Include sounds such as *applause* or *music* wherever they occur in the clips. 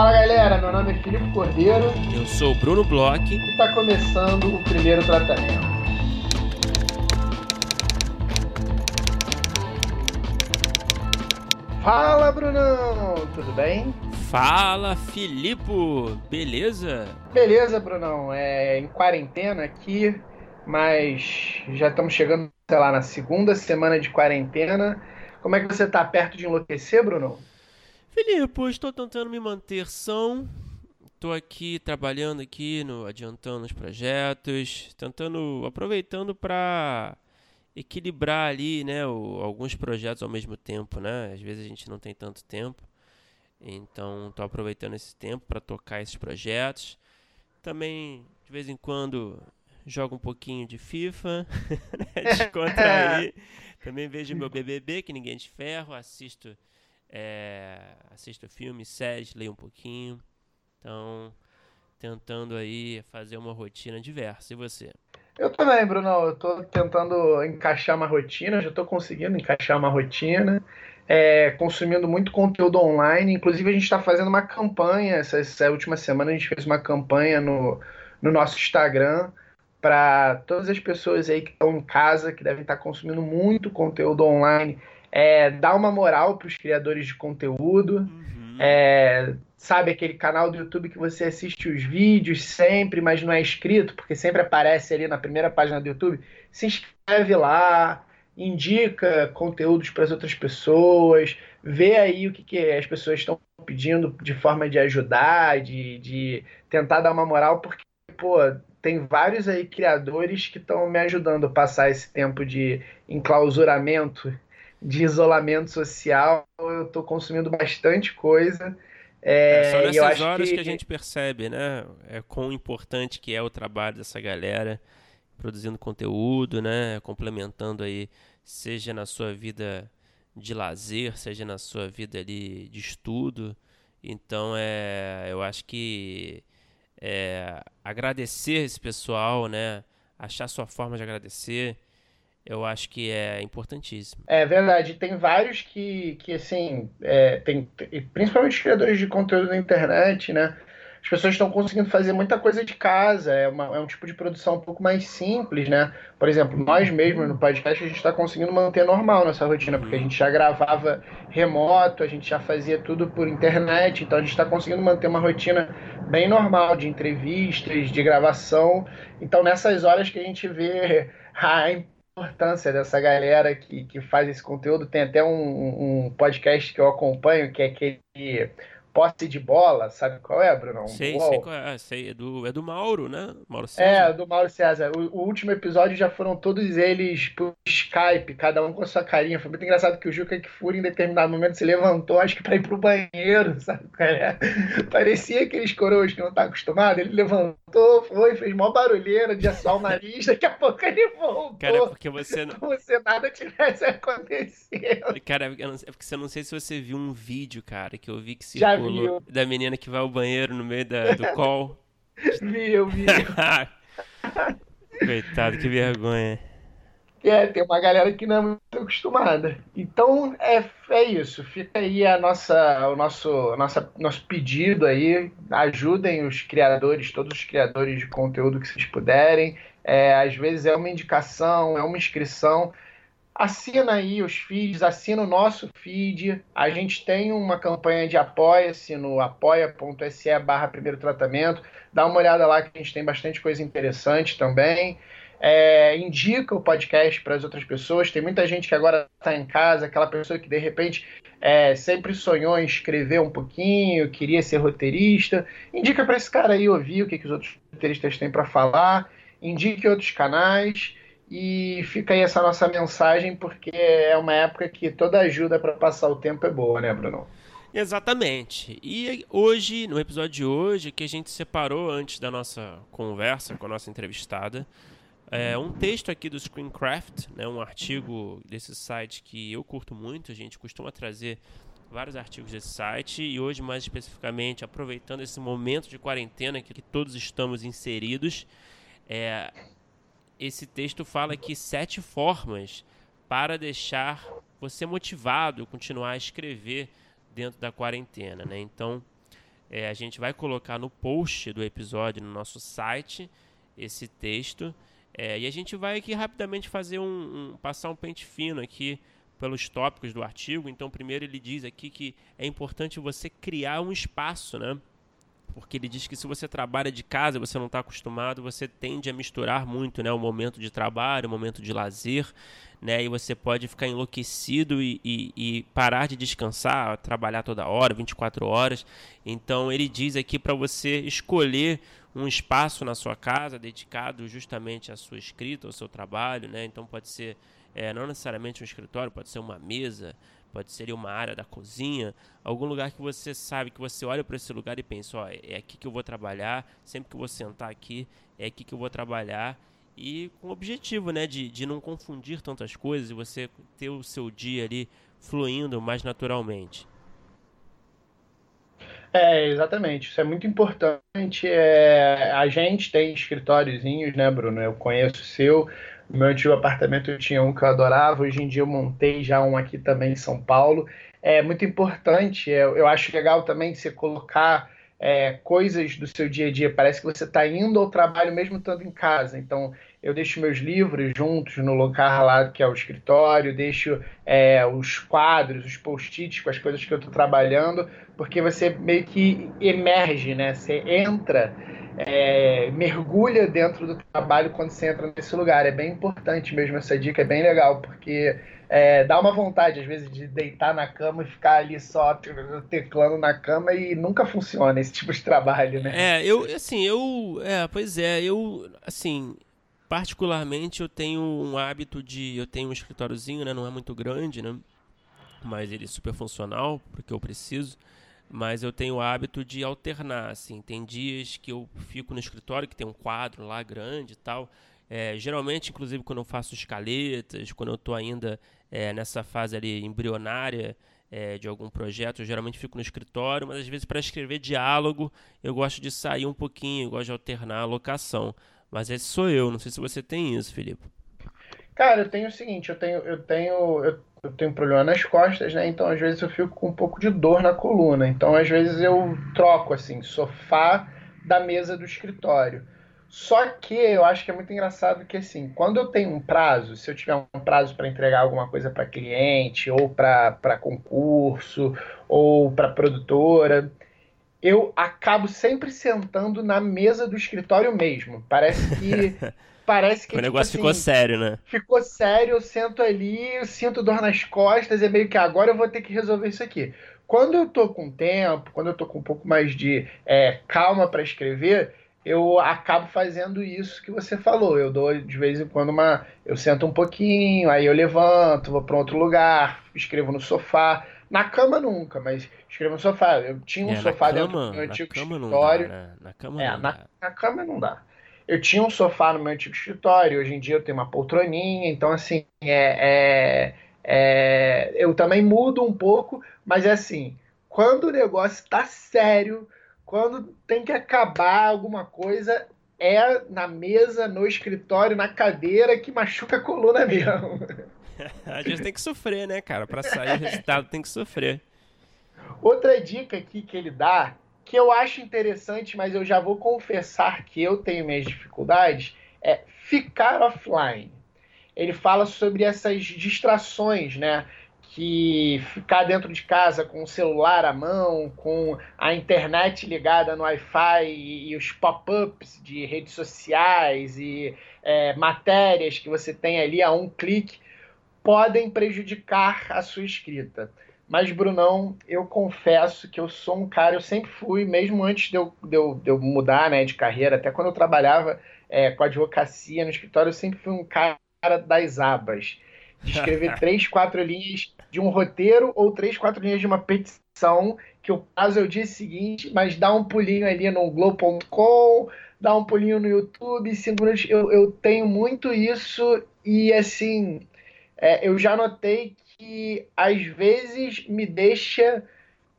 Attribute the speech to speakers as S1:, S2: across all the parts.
S1: Fala galera, meu nome é Filipe Cordeiro.
S2: Eu sou o Bruno Bloch.
S1: E está começando o primeiro tratamento. Fala Brunão, tudo bem?
S2: Fala Filipe, beleza?
S1: Beleza, Brunão. É em quarentena aqui, mas já estamos chegando, sei lá, na segunda semana de quarentena. Como é que você está perto de enlouquecer, Brunão?
S2: Filipe, estou tentando me manter são. Estou aqui trabalhando aqui, no, adiantando os projetos, tentando, aproveitando para equilibrar ali, né, o, alguns projetos ao mesmo tempo, né? Às vezes a gente não tem tanto tempo. Então, estou aproveitando esse tempo para tocar esses projetos. Também, de vez em quando, jogo um pouquinho de FIFA, *laughs* né, descontrair. *laughs* Também vejo meu BBB, que ninguém de ferro, assisto é, assisto filmes, séries, leio um pouquinho. Então, tentando aí fazer uma rotina diversa. E você?
S1: Eu também, Bruno. Eu tô tentando encaixar uma rotina, já tô conseguindo encaixar uma rotina. É, consumindo muito conteúdo online. Inclusive, a gente está fazendo uma campanha. Essa, essa, última semana a gente fez uma campanha no, no nosso Instagram para todas as pessoas aí que estão em casa, que devem estar consumindo muito conteúdo online é, dar uma moral para os criadores de conteúdo. Uhum. É, sabe aquele canal do YouTube que você assiste os vídeos sempre, mas não é inscrito, porque sempre aparece ali na primeira página do YouTube? Se inscreve lá, indica conteúdos para as outras pessoas, vê aí o que, que as pessoas estão pedindo de forma de ajudar, de, de tentar dar uma moral, porque, pô, tem vários aí criadores que estão me ajudando a passar esse tempo de enclausuramento de isolamento social, eu estou consumindo bastante coisa.
S2: É, é só nessas horas que... que... a gente percebe, né? É quão importante que é o trabalho dessa galera produzindo conteúdo, né? Complementando aí, seja na sua vida de lazer, seja na sua vida ali de estudo. Então, é, eu acho que é, agradecer esse pessoal, né? Achar sua forma de agradecer eu acho que é importantíssimo.
S1: É verdade. Tem vários que, que assim, é, tem, principalmente os criadores de conteúdo na internet, né? As pessoas estão conseguindo fazer muita coisa de casa, é, uma, é um tipo de produção um pouco mais simples, né? Por exemplo, nós mesmos no podcast a gente está conseguindo manter normal nossa rotina, porque a gente já gravava remoto, a gente já fazia tudo por internet, então a gente está conseguindo manter uma rotina bem normal de entrevistas, de gravação. Então nessas horas que a gente vê *laughs* a importância dessa galera que, que faz esse conteúdo. Tem até um, um podcast que eu acompanho, que é aquele posse de bola, sabe qual é, Bruno?
S2: Sei, sei qual é, sei, é do, é do Mauro, né? Mauro
S1: César. É, do Mauro César. O, o, último episódio já foram todos eles por Skype, cada um com a sua carinha. Foi muito engraçado que o Juca Kfouri em determinado momento se levantou, acho que para ir pro banheiro, *laughs* sabe? É? Parecia aqueles coroas que não tá acostumado. Ele levantou, foi, fez mó barulheira de assar o nariz, daqui a pouco ele voltou.
S2: Cara, porque você não...
S1: Como se nada tivesse acontecido.
S2: Cara, é porque você não sei se você viu um vídeo, cara, que eu vi que se já viu. da menina que vai ao banheiro no meio da, do call. *laughs*
S1: vi, eu vi. *laughs*
S2: Coitado, que vergonha.
S1: É, tem uma galera que não é muito acostumada. Então é, é isso. Fica aí a nossa, o nosso, nossa, nosso pedido aí. Ajudem os criadores, todos os criadores de conteúdo que vocês puderem. É, às vezes é uma indicação, é uma inscrição assina aí os feeds, assina o nosso feed. A gente tem uma campanha de apoia-se no apoia.se barra primeiro tratamento. Dá uma olhada lá que a gente tem bastante coisa interessante também. É, indica o podcast para as outras pessoas. Tem muita gente que agora está em casa, aquela pessoa que de repente é, sempre sonhou em escrever um pouquinho, queria ser roteirista. Indica para esse cara aí ouvir o que, que os outros roteiristas têm para falar. Indique outros canais. E fica aí essa nossa mensagem, porque é uma época que toda ajuda para passar o tempo é boa, né, Bruno?
S2: Exatamente. E hoje, no episódio de hoje, que a gente separou antes da nossa conversa com a nossa entrevistada, é um texto aqui do Screencraft, né, um artigo desse site que eu curto muito. A gente costuma trazer vários artigos desse site e hoje, mais especificamente, aproveitando esse momento de quarentena que, que todos estamos inseridos, é, esse texto fala que sete formas para deixar você motivado a continuar a escrever dentro da quarentena, né? Então, É, a gente vai colocar no post do episódio no nosso site esse texto. É, e a gente vai aqui rapidamente fazer um, um, passar um pente fino aqui pelos tópicos do artigo. Então, primeiro ele diz aqui que é importante você criar um espaço, né? Porque ele diz que se você trabalha de casa e você não está acostumado, você tende a misturar muito, né, o momento de trabalho, o momento de lazer, né, e você pode ficar enlouquecido e, e, e parar de descansar, trabalhar toda hora, 24 horas. Então ele diz aqui para você escolher um espaço na sua casa dedicado justamente à sua escrita, ao seu trabalho, né? Então pode ser é, não necessariamente um escritório, pode ser uma mesa, pode ser uma área da cozinha, algum lugar que você sabe, que você olha para esse lugar e pensa, ó, é aqui que eu vou trabalhar, sempre que eu vou sentar aqui, é aqui que eu vou trabalhar, e com o objetivo, né, de, de não confundir tantas coisas e você ter o seu dia ali fluindo mais naturalmente.
S1: É, exatamente. Isso é muito importante. É, a gente tem escritóriozinhos, né, Bruno? Eu conheço o seu. No meu antigo apartamento tinha um que eu adorava, hoje em dia eu montei já um aqui também em São Paulo. É muito importante, eu, eu acho legal também você colocar é, coisas do seu dia a dia. Parece que você está indo ao trabalho mesmo estando em casa. Então, eu deixo meus livros juntos no lugar lá que é o escritório, deixo é, os quadros, os post-its com as coisas que eu estou trabalhando, porque você meio que emerge, né? Você entra é, mergulha dentro do trabalho quando você entra nesse lugar. É bem importante mesmo essa dica, é bem legal, porque é, dá uma vontade, às vezes, de deitar na cama e ficar ali só teclando na cama e nunca funciona esse tipo de trabalho, né?
S2: É, eu, assim, eu. É, pois é, eu, assim. Particularmente, eu tenho um hábito de. Eu tenho um escritóriozinho, né? Não é muito grande, né? Mas ele é super funcional, porque eu preciso mas eu tenho o hábito de alternar, assim, tem dias que eu fico no escritório, que tem um quadro lá grande e tal, é, geralmente, inclusive, quando eu faço escaletas, quando eu estou ainda é, nessa fase ali embrionária é, de algum projeto, eu geralmente fico no escritório, mas às vezes para escrever diálogo eu gosto de sair um pouquinho, eu gosto de alternar a locação. Mas esse sou eu, não sei se você tem isso, Felipe.
S1: Cara, eu tenho o seguinte, eu tenho, eu tenho, eu eu tenho problema nas costas, né? Então às vezes eu fico com um pouco de dor na coluna. Então às vezes eu troco assim, sofá da mesa do escritório. Só que eu acho que é muito engraçado que assim, quando eu tenho um prazo, se eu tiver um prazo para entregar alguma coisa para cliente, ou para concurso, ou para produtora, eu acabo sempre sentando na mesa do escritório mesmo. Parece que *laughs* parece que.
S2: O negócio tipo, ficou assim, sério, né?
S1: Ficou sério, eu sento ali, eu sinto dor nas costas, é meio que agora eu vou ter que resolver isso aqui. Quando eu tô com tempo, quando eu tô com um pouco mais de é, calma para escrever, eu acabo fazendo isso que você falou. Eu dou de vez em quando uma. Eu sento um pouquinho, aí eu levanto, vou para outro lugar, escrevo no sofá. Na cama nunca, mas escrevo no sofá. Eu tinha um é, sofá dentro do meu antigo escritório. Dá, né? Na cama é, não na, dá. na cama não dá. Eu tinha um sofá no meu antigo escritório, hoje em dia eu tenho uma poltroninha, então assim, é, é, é, eu também mudo um pouco, mas é assim, quando o negócio está sério, quando tem que acabar alguma coisa, é na mesa, no escritório, na cadeira que machuca a coluna mesmo. *laughs*
S2: a gente tem que sofrer, né, cara? Para sair o resultado tem que sofrer.
S1: Outra dica aqui que ele dá que eu acho interessante, mas eu já vou confessar que eu tenho minhas dificuldades, é ficar offline. Ele fala sobre essas distrações, né? Que ficar dentro de casa com o celular à mão, com a internet ligada no Wi-Fi e, e os pop-ups de redes sociais e é, matérias que você tem ali a um clique podem prejudicar a sua escrita. Mas, Brunão, eu confesso que eu sou um cara, eu sempre fui, mesmo antes de eu, de eu, de eu mudar né, de carreira, até quando eu trabalhava é, com advocacia no escritório, eu sempre fui um cara das abas. De escrever *laughs* três, quatro linhas de um roteiro ou três, quatro linhas de uma petição, que o prazo é o dia seguinte, mas dá um pulinho ali no Globo.com, dá um pulinho no YouTube, cinco minutos. Eu, eu tenho muito isso e, assim, é, eu já notei que às vezes me deixa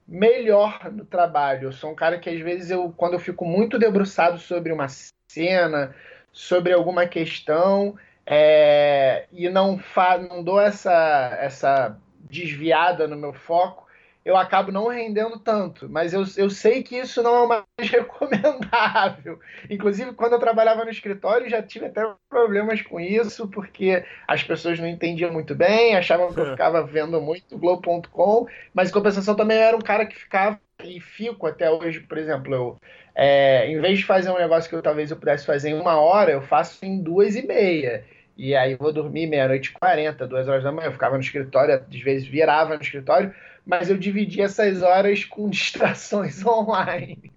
S1: melhor no trabalho. Eu sou um cara que às vezes eu, quando eu fico muito debruçado sobre uma cena, sobre alguma questão, é, e não, fa não dou essa, essa desviada no meu foco, eu acabo não rendendo tanto. Mas eu, eu sei que isso não é mais *laughs* recomendável. Inclusive, quando eu trabalhava no escritório, já tive até problemas com isso, porque as pessoas não entendiam muito bem, achavam que eu ficava vendo muito Globo.com, mas em compensação também eu era um cara que ficava e fico até hoje, por exemplo, eu, é, em vez de fazer um negócio que eu, talvez eu pudesse fazer em uma hora, eu faço em duas e meia. E aí vou dormir meia-noite e quarenta, duas horas da manhã. Eu ficava no escritório, às vezes virava no escritório, mas eu dividia essas horas com *laughs* distrações online.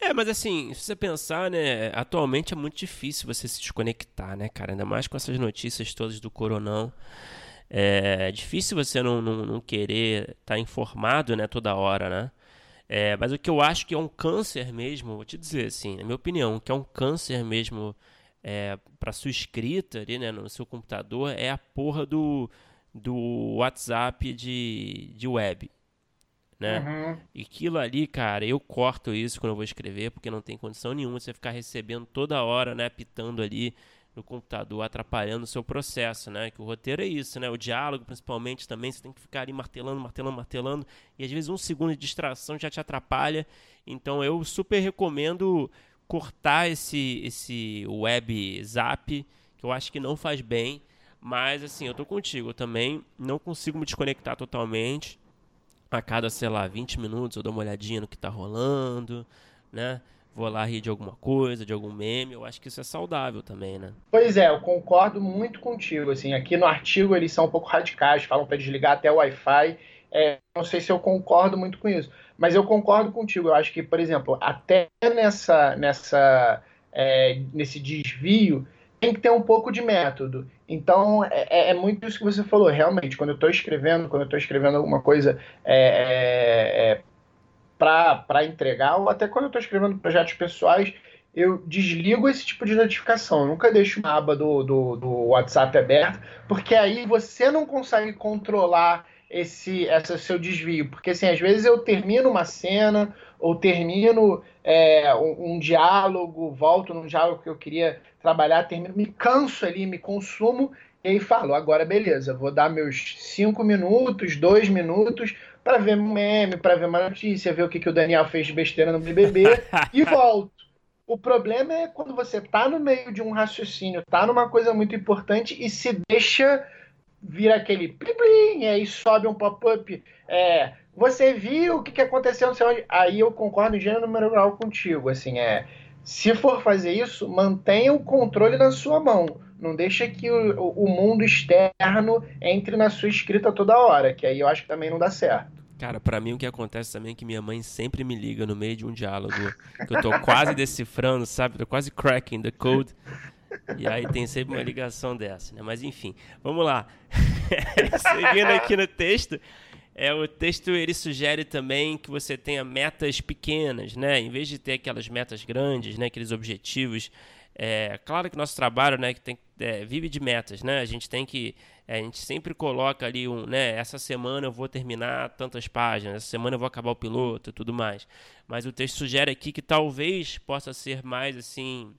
S2: É, mas assim, se você pensar, né, atualmente é muito difícil você se desconectar, né, cara? Ainda mais com essas notícias todas do coronão. É difícil você não, não, não querer estar tá informado, né, toda hora, né? É, mas o que eu acho que é um câncer mesmo, vou te dizer assim, na minha opinião, que é um câncer mesmo é, para sua escrita ali, né, no seu computador, é a porra do, do WhatsApp de, de web. Né? Uhum. E aquilo ali, cara, eu corto isso quando eu vou escrever, porque não tem condição nenhuma você ficar recebendo toda hora, né, pitando ali no computador, atrapalhando o seu processo, né? Que o roteiro é isso, né? O diálogo, principalmente, também, você tem que ficar ali martelando, martelando, martelando, e às vezes um segundo de distração já te atrapalha. Então eu super recomendo cortar esse, esse web zap, que eu acho que não faz bem. Mas assim, eu tô contigo, eu também não consigo me desconectar totalmente. A cada, sei lá, 20 minutos eu dou uma olhadinha no que tá rolando, né? Vou lá rir de alguma coisa, de algum meme. Eu acho que isso é saudável também, né?
S1: Pois é, eu concordo muito contigo. Assim, aqui no artigo eles são um pouco radicais, falam para desligar até o Wi-Fi. É, não sei se eu concordo muito com isso, mas eu concordo contigo. Eu acho que, por exemplo, até nessa, nessa, é, nesse desvio tem que ter um pouco de método. Então, é, é, é muito isso que você falou. Realmente, quando eu estou escrevendo, quando eu estou escrevendo alguma coisa é, é, é para entregar, ou até quando eu estou escrevendo projetos pessoais, eu desligo esse tipo de notificação. Eu nunca deixo uma aba do, do, do WhatsApp aberta, porque aí você não consegue controlar esse, esse seu desvio. Porque, assim, às vezes eu termino uma cena ou termino é, um, um, diálogo, volto num diálogo que eu queria trabalhar, termino, me canso ali, me consumo e aí falo, agora beleza, vou dar meus cinco minutos, dois minutos para ver um meme, para ver uma notícia, ver o que, que o Daniel fez de besteira no BBB *laughs* e volto. O problema é quando você tá no meio de um raciocínio, tá numa coisa muito importante e se deixa vir aquele plim, plim e aí sobe um pop-up. É, você viu o que, que aconteceu, não sei onde. Aí eu concordo em gênero numeral contigo. Assim, é. Se for fazer isso, mantenha o controle na sua mão. Não deixa que o, o mundo externo entre na sua escrita toda hora, que aí eu acho que também não dá certo.
S2: Cara, para mim o que acontece também é que minha mãe sempre me liga no meio de um diálogo que eu tô quase decifrando, sabe? Tô quase cracking the code. E aí tem sempre uma ligação dessa, né? Mas enfim, vamos lá. *laughs* Seguindo aqui no texto, é, o texto ele sugere também que você tenha metas pequenas, né? Em vez de ter aquelas metas grandes, né? Aqueles objetivos. É, claro que nosso trabalho, né? Que tem, é, vive de metas, né? A gente tem que é, a gente sempre coloca ali um, né? Essa semana eu vou terminar tantas páginas, essa semana eu vou acabar o piloto tudo mais. Mas o texto sugere aqui que talvez possa ser mais assim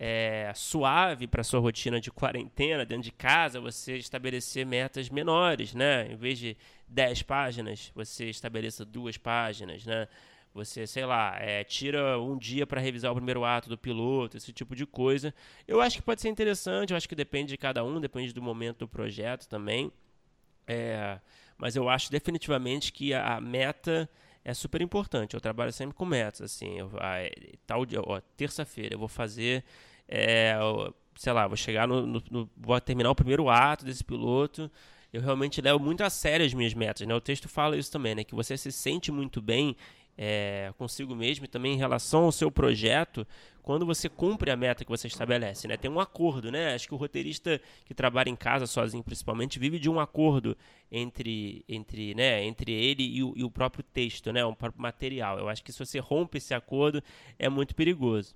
S2: é, suave para sua rotina de quarentena dentro de casa, você estabelecer metas menores, né? Em vez de 10 páginas, você estabeleça duas páginas, né? Você, sei lá, é, tira um dia para revisar o primeiro ato do piloto, esse tipo de coisa. Eu acho que pode ser interessante, eu acho que depende de cada um, depende do momento do projeto também. É, mas eu acho definitivamente que a, a meta é super importante. Eu trabalho sempre com metas, assim, eu, a, tal dia, ó, terça-feira eu vou fazer, é, sei lá, vou chegar no, no, no, vou terminar o primeiro ato desse piloto. Eu realmente levo muito a sério as minhas metas, né? O texto fala isso também, né? Que você se sente muito bem é, consigo mesmo e também em relação ao seu projeto quando você cumpre a meta que você estabelece, né? Tem um acordo, né? Acho que o roteirista que trabalha em casa sozinho, principalmente, vive de um acordo entre, entre, né? entre ele e o, e o próprio texto, né? O próprio material. Eu acho que se você rompe esse acordo, é muito perigoso.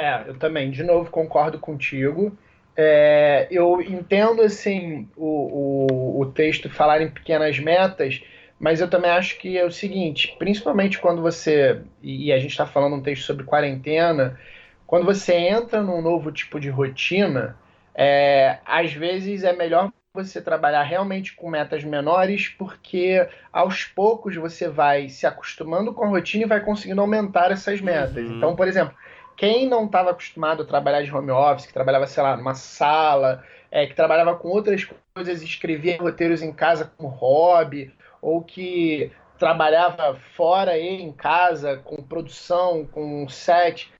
S1: É, eu também, de novo, concordo contigo. É, eu entendo, assim, o, o, o texto falar em pequenas metas, mas eu também acho que é o seguinte, principalmente quando você, e a gente está falando um texto sobre quarentena, quando você entra num novo tipo de rotina, é, às vezes é melhor você trabalhar realmente com metas menores, porque aos poucos você vai se acostumando com a rotina e vai conseguindo aumentar essas metas. Uhum. Então, por exemplo, quem não estava acostumado a trabalhar de home office, que trabalhava, sei lá, numa sala, é, que trabalhava com outras coisas, escrevia roteiros em casa como hobby, ou que trabalhava fora e em casa, com produção, com set,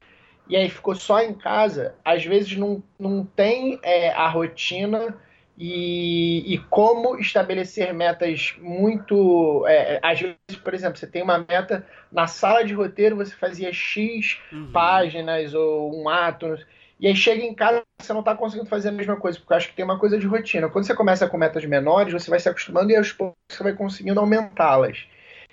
S1: e aí ficou só em casa, às vezes não, não tem é, a rotina e, e, como estabelecer metas muito. É, é, às vezes, por exemplo, você tem uma meta na sala de roteiro, você fazia X uhum. páginas ou um ato, e aí chega em casa você não está conseguindo fazer a mesma coisa, porque eu acho que tem uma coisa de rotina. Quando você começa com metas menores, você vai se acostumando e aos poucos você vai conseguindo aumentá-las.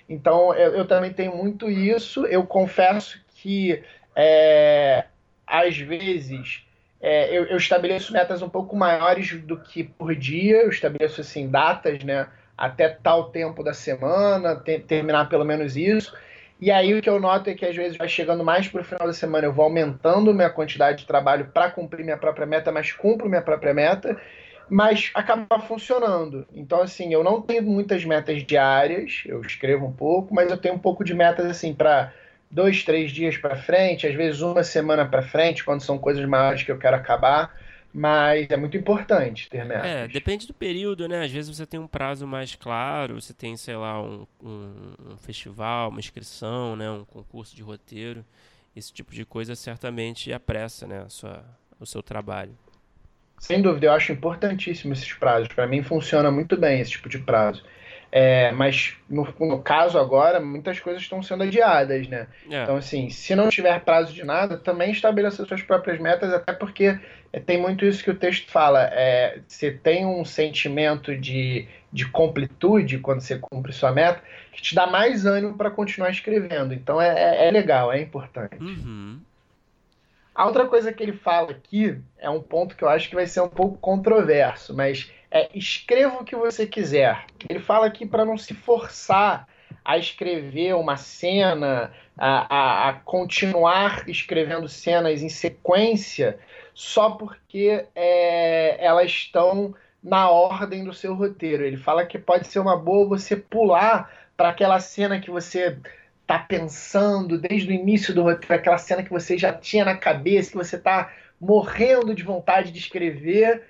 S1: Então, eu, eu também tenho muito isso. Eu confesso que é, às vezes é, eu, eu, estabeleço metas um pouco maiores do que por dia, eu estabeleço assim datas, né? Até tal tempo da semana, te, terminar pelo menos isso. E aí o que eu noto é que às vezes vai chegando mais para o final da semana, eu vou aumentando minha quantidade de trabalho para cumprir minha própria meta, mas cumpro minha própria meta, mas acaba funcionando. Então assim, eu não tenho muitas metas diárias, eu escrevo um pouco, mas eu tenho um pouco de metas assim para dois, três dias para frente, às vezes uma semana para frente, quando são coisas maiores que eu quero acabar. Mas é muito importante ter metas.
S2: É, depende do período, né? Às vezes você tem um prazo mais claro, você tem, sei lá, um, um, um festival, uma inscrição, né? um concurso de roteiro. Esse tipo de coisa certamente apressa né? a sua, o seu trabalho.
S1: Sem dúvida, eu acho importantíssimo esses prazos. Para mim funciona muito bem esse tipo de prazo. É, mas no, no, caso agora, muitas coisas estão sendo adiadas, né? É. Então, assim, se não tiver prazo de nada, também estabeleça suas próprias metas, até porque é, tem muito isso que o texto fala. É, você tem um sentimento de, de completude quando você cumpre sua meta, que te dá mais ânimo para continuar escrevendo. Então é, é, é legal, é importante.
S2: Uhum.
S1: A outra coisa que ele fala aqui é um ponto que eu acho que vai ser um pouco controverso, mas é escreva o que você quiser. Ele fala aqui para não se forçar a escrever uma cena, a, a, a, continuar escrevendo cenas em sequência, só porque é, elas estão na ordem do seu roteiro. Ele fala que pode ser uma boa você pular para aquela cena que você está pensando desde o início do roteiro, aquela cena que você já tinha na cabeça, que você está morrendo de vontade de escrever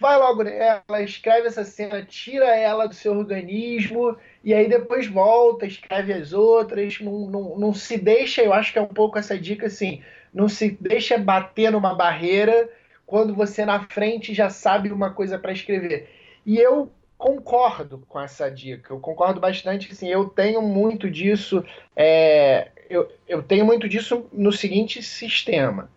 S1: vai logo nela, escreve essa cena, tira ela do seu organismo e aí depois volta, escreve as outras, não, não, não se deixa, eu acho que é um pouco essa dica assim, não se deixa bater numa barreira quando você na frente já sabe uma coisa para escrever. E eu concordo com essa dica, eu concordo bastante, assim, eu tenho muito disso, é, eu, eu tenho muito disso no seguinte sistema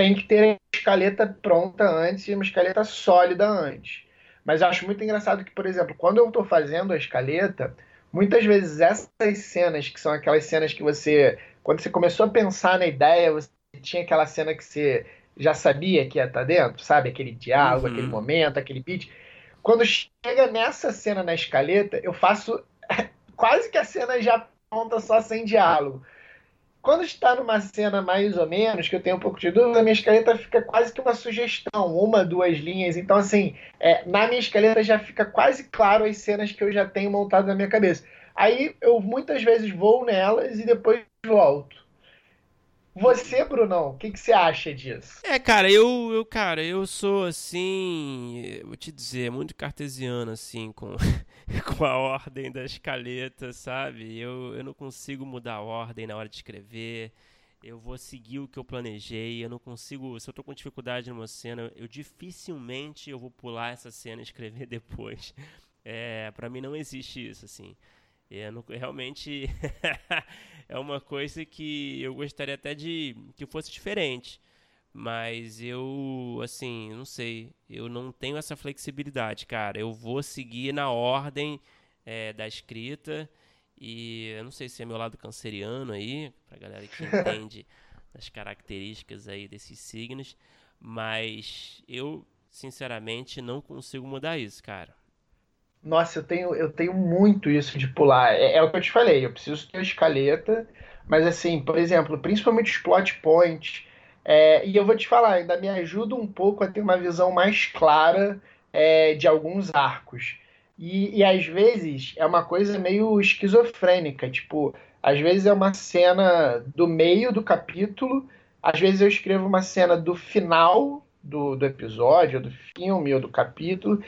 S1: tem que ter a escaleta pronta antes e uma escaleta sólida antes. Mas eu acho muito engraçado que, por exemplo, quando eu estou fazendo a escaleta, muitas vezes essas cenas, que são aquelas cenas que você, quando você começou a pensar na ideia, você tinha aquela cena que você já sabia que ia estar tá dentro, sabe? Aquele diálogo, uhum. aquele momento, aquele beat. Quando chega nessa cena na escaleta, eu faço *laughs* quase que a cena já pronta só sem diálogo. Quando está numa cena mais ou menos, que eu tenho um pouco de dúvida, a minha escaleta fica quase que uma sugestão, uma, duas linhas. Então, assim, é, na minha escaleta já fica quase claro as cenas que eu já tenho montado na minha cabeça. Aí eu muitas vezes vou nelas e depois volto. Você, Brunão, o que, que você acha disso?
S2: É, cara, eu, eu, cara, eu sou assim, vou te dizer, muito cartesiano, assim, com, *laughs* com a ordem da escaleta, sabe? Eu, eu não consigo mudar a ordem na hora de escrever. Eu vou seguir o que eu planejei. Eu não consigo. Se eu tô com dificuldade numa cena, eu dificilmente eu vou pular essa cena e escrever *laughs* depois. É, para mim não existe isso, assim. É, não, realmente *laughs* é uma coisa que eu gostaria até de que fosse diferente. Mas eu, assim, não sei. Eu não tenho essa flexibilidade, cara. Eu vou seguir na ordem é, da escrita. E eu não sei se é meu lado canceriano aí, pra galera que *laughs* entende das características aí desses signos. Mas eu, sinceramente, não consigo mudar isso, cara.
S1: Nossa, eu tenho, eu tenho muito isso de pular. É, é, o que eu te falei, eu preciso ter a escaleta, mas assim, por exemplo, principalmente os plot points, é, e eu vou te falar, ainda me ajuda um pouco a ter uma visão mais clara é, de alguns arcos. E, e às vezes é uma coisa meio esquizofrênica, tipo, às vezes é uma cena do meio do capítulo, às vezes eu escrevo uma cena do final do, do episódio, do filme ou do capítulo,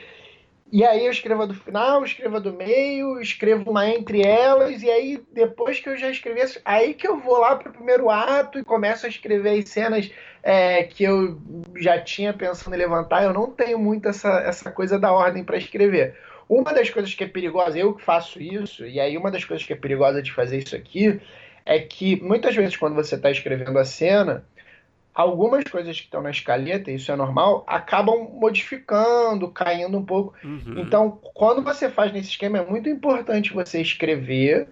S1: e aí eu escrevo a do final, escrevo a do meio, escrevo uma entre elas, e aí depois que eu já escrevi, aí que eu vou lá pro primeiro ato e começo a escrever as cenas é, que eu já tinha pensando em levantar. Eu não tenho muito essa, essa coisa da ordem para escrever. Uma das coisas que é perigosa, eu que faço isso, e aí uma das coisas que é perigosa de fazer isso aqui, é que muitas vezes quando você está escrevendo a cena, algumas coisas que estão na escaleta, isso é normal, acabam modificando, caindo um pouco. Uhum. Então, quando você faz nesse esquema, é muito importante você escrever.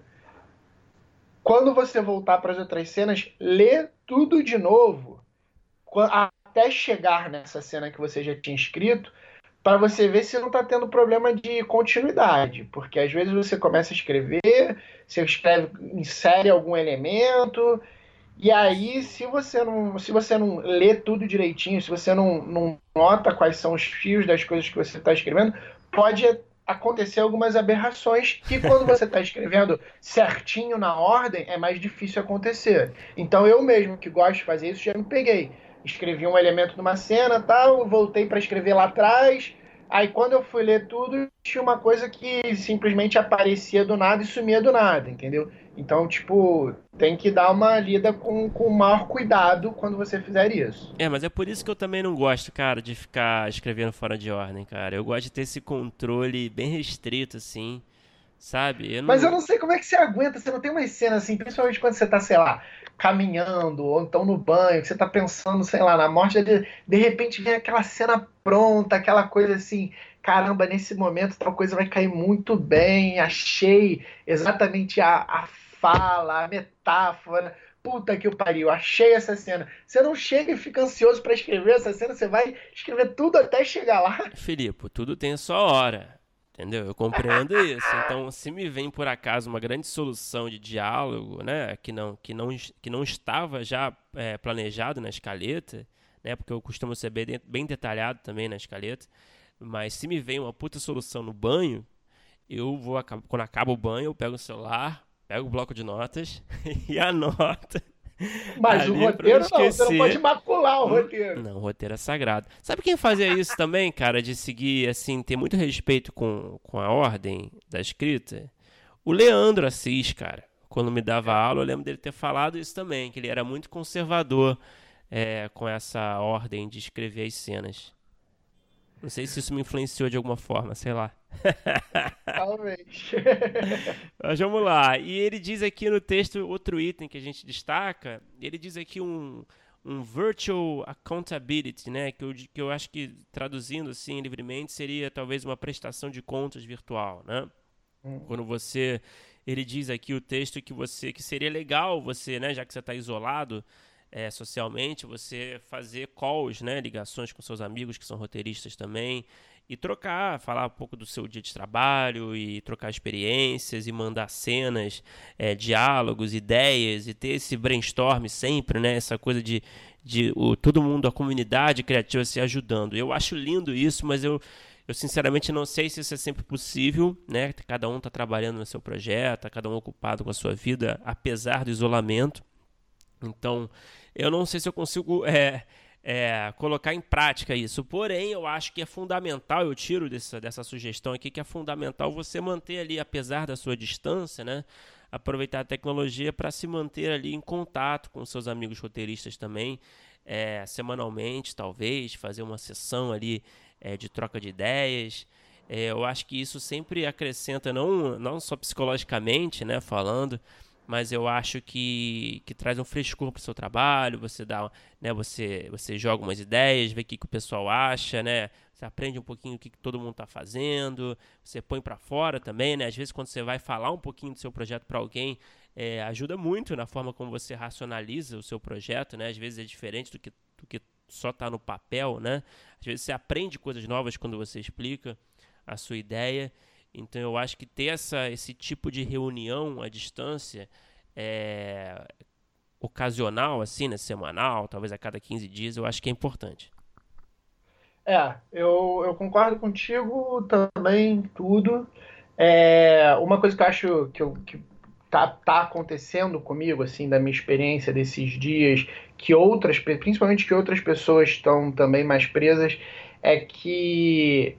S1: Quando você voltar para as outras cenas, ler tudo de novo, até chegar nessa cena que você já tinha escrito, para você ver se não está tendo problema de continuidade. Porque às vezes você começa a escrever, você escreve, insere algum elemento e aí, se você não, se você não lê tudo direitinho, se você não, não nota quais são os fios das coisas que você está escrevendo, pode acontecer algumas aberrações que quando você está escrevendo certinho na ordem é mais difícil acontecer. Então eu mesmo que gosto de fazer isso já me peguei. Escrevi um elemento numa cena, tal, voltei para escrever lá atrás. Aí quando eu fui ler tudo, tinha uma coisa que simplesmente aparecia do nada e sumia do nada, entendeu? Então, tipo, tem que dar uma lida com, com maior cuidado quando você fizer isso.
S2: É, mas é por isso que eu também não gosto, cara, de ficar escrevendo fora de ordem, cara. Eu gosto de ter esse controle bem restrito, assim, sabe?
S1: Eu não... Mas eu não sei como é que você aguenta, você não tem uma cena assim, principalmente quando você tá, sei lá, caminhando, ou então no banho, que você tá pensando, sei lá, na morte, de, de repente vem aquela cena pronta, aquela coisa assim, caramba, nesse momento tal coisa vai cair muito bem, achei exatamente a, a fala, a metáfora. Puta que o pariu, achei essa cena. Você não chega e fica ansioso para escrever essa cena, você vai escrever tudo até chegar lá.
S2: Filipe, tudo tem a sua hora. Entendeu? Eu compreendo isso. Então, se me vem por acaso uma grande solução de diálogo, né, que não, que não, que não estava já é, planejado na escaleta, né, porque eu costumo ser bem, bem detalhado também na escaleta, mas se me vem uma puta solução no banho, eu vou, quando acaba o banho, eu pego o celular, pego o bloco de notas *laughs* e anota.
S1: Mas o roteiro não, você não pode macular o roteiro.
S2: Não, o roteiro é sagrado. Sabe quem fazia isso também, cara, de seguir, assim, ter muito respeito com, com a ordem da escrita? O Leandro Assis, cara. Quando me dava aula, eu lembro dele ter falado isso também, que ele era muito conservador é, com essa ordem de escrever as cenas. Não sei se isso me influenciou de alguma forma, sei lá. *laughs*
S1: Talvez. *laughs*
S2: Mas vamos lá. E ele diz aqui no texto outro item que a gente destaca. Ele diz aqui um, um virtual accountability, né? Que eu, que eu acho que traduzindo assim livremente seria talvez uma prestação de contas virtual, né? Hum. Quando você, ele diz aqui o texto que você que seria legal você, né? Já que você está isolado é, socialmente, você fazer calls, né, ligações com seus amigos que são roteiristas também, e trocar, falar um pouco do seu dia de trabalho e trocar experiências e mandar cenas, é, diálogos, ideias e ter esse brainstorm sempre, né, essa coisa de, de o, todo mundo, a comunidade criativa se ajudando. Eu acho lindo isso, mas eu eu sinceramente não sei se isso é sempre possível, né? Cada um está trabalhando no seu projeto, cada um ocupado com a sua vida, apesar do isolamento. Então, eu não sei se eu consigo é, é, colocar em prática isso. Porém, eu acho que é fundamental, eu tiro dessa, dessa sugestão aqui, que é fundamental você manter ali, apesar da sua distância, né? Aproveitar a tecnologia para se manter ali em contato com seus amigos roteiristas também, é, semanalmente, talvez, fazer uma sessão ali é, de troca de ideias. É, eu acho que isso sempre acrescenta, não, não só psicologicamente, né, falando, mas eu acho que, que traz um frescor para o seu trabalho, você dá, né, você, você joga umas ideias, vê o que, que o pessoal acha, né? Você aprende um pouquinho o que, que todo mundo está fazendo, você põe para fora também, né? Às vezes quando você vai falar um pouquinho do seu projeto para alguém, é, ajuda muito na forma como você racionaliza o seu projeto, né? Às vezes é diferente do que, do que só está no papel, né? Às vezes você aprende coisas novas quando você explica a sua ideia. Então eu acho que ter essa, esse tipo de reunião à distância é, ocasional, assim, né, semanal, talvez a cada 15 dias, eu acho que é importante.
S1: É, eu, eu concordo contigo também, tudo. É, uma coisa que eu acho que, eu, que tá, tá acontecendo comigo, assim, da minha experiência desses dias, que outras, principalmente que outras pessoas estão também mais presas, é que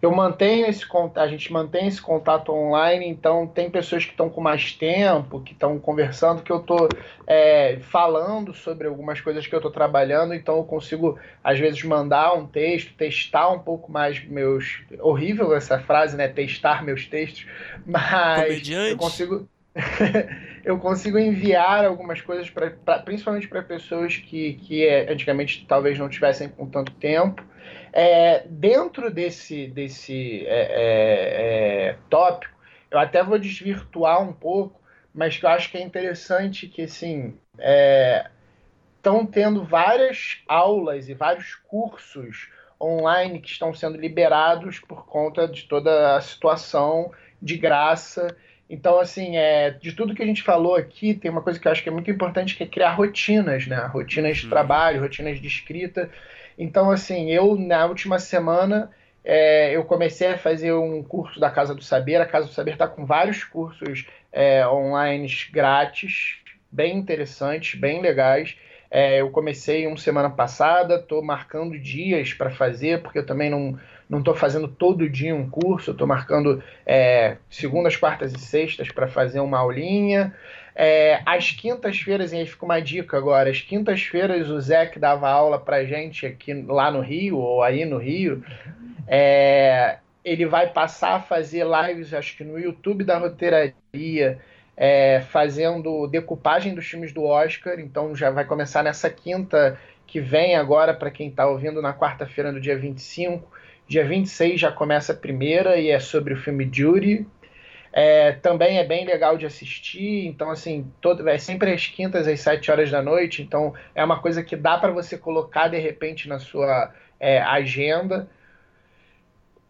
S1: eu mantenho esse contato, a gente mantém esse contato online, então tem pessoas que estão com mais tempo, que estão conversando, que eu estou é, falando sobre algumas coisas que eu estou trabalhando, então eu consigo, às vezes, mandar um texto, testar um pouco mais meus. Horrível essa frase, né? Testar meus textos, *laughs* mas Comediante. eu consigo. *laughs* eu consigo enviar algumas coisas, pra, pra principalmente para pessoas que, que é, antigamente talvez não tivessem com tanto tempo. É, dentro desse, desse é, é, é, tópico, eu até vou desvirtuar um pouco, mas que eu acho que é interessante que, assim, estão é, tendo várias aulas e vários cursos online que estão sendo liberados por conta de toda a situação de graça então, assim, é, de tudo que a gente falou aqui, tem uma coisa que eu acho que é muito importante, que é criar rotinas, né? Rotinas de uhum. trabalho, rotinas de escrita. Então, assim, eu, na última semana, é, eu comecei a fazer um curso da Casa do Saber. A Casa do Saber está com vários cursos é, online grátis, bem interessantes, bem legais. É, eu comecei uma semana passada, estou marcando dias para fazer, porque eu também não não estou fazendo todo dia um curso, estou marcando é, segundas, quartas e sextas para fazer uma aulinha. É, às quintas-feiras, e aí fica uma dica agora, às quintas-feiras o Zé que dava aula para gente aqui lá no Rio, ou aí no Rio, é, ele vai passar a fazer lives, acho que no YouTube da roteiraria, é, fazendo decupagem dos filmes do Oscar, então já vai começar nessa quinta que vem agora, para quem está ouvindo na quarta-feira, no dia 25. Dia 26 já começa a primeira e é sobre o filme Judy. É, também é bem legal de assistir, então assim, todo, é sempre às quintas às 7 horas da noite, então é uma coisa que dá para você colocar de repente na sua é, agenda.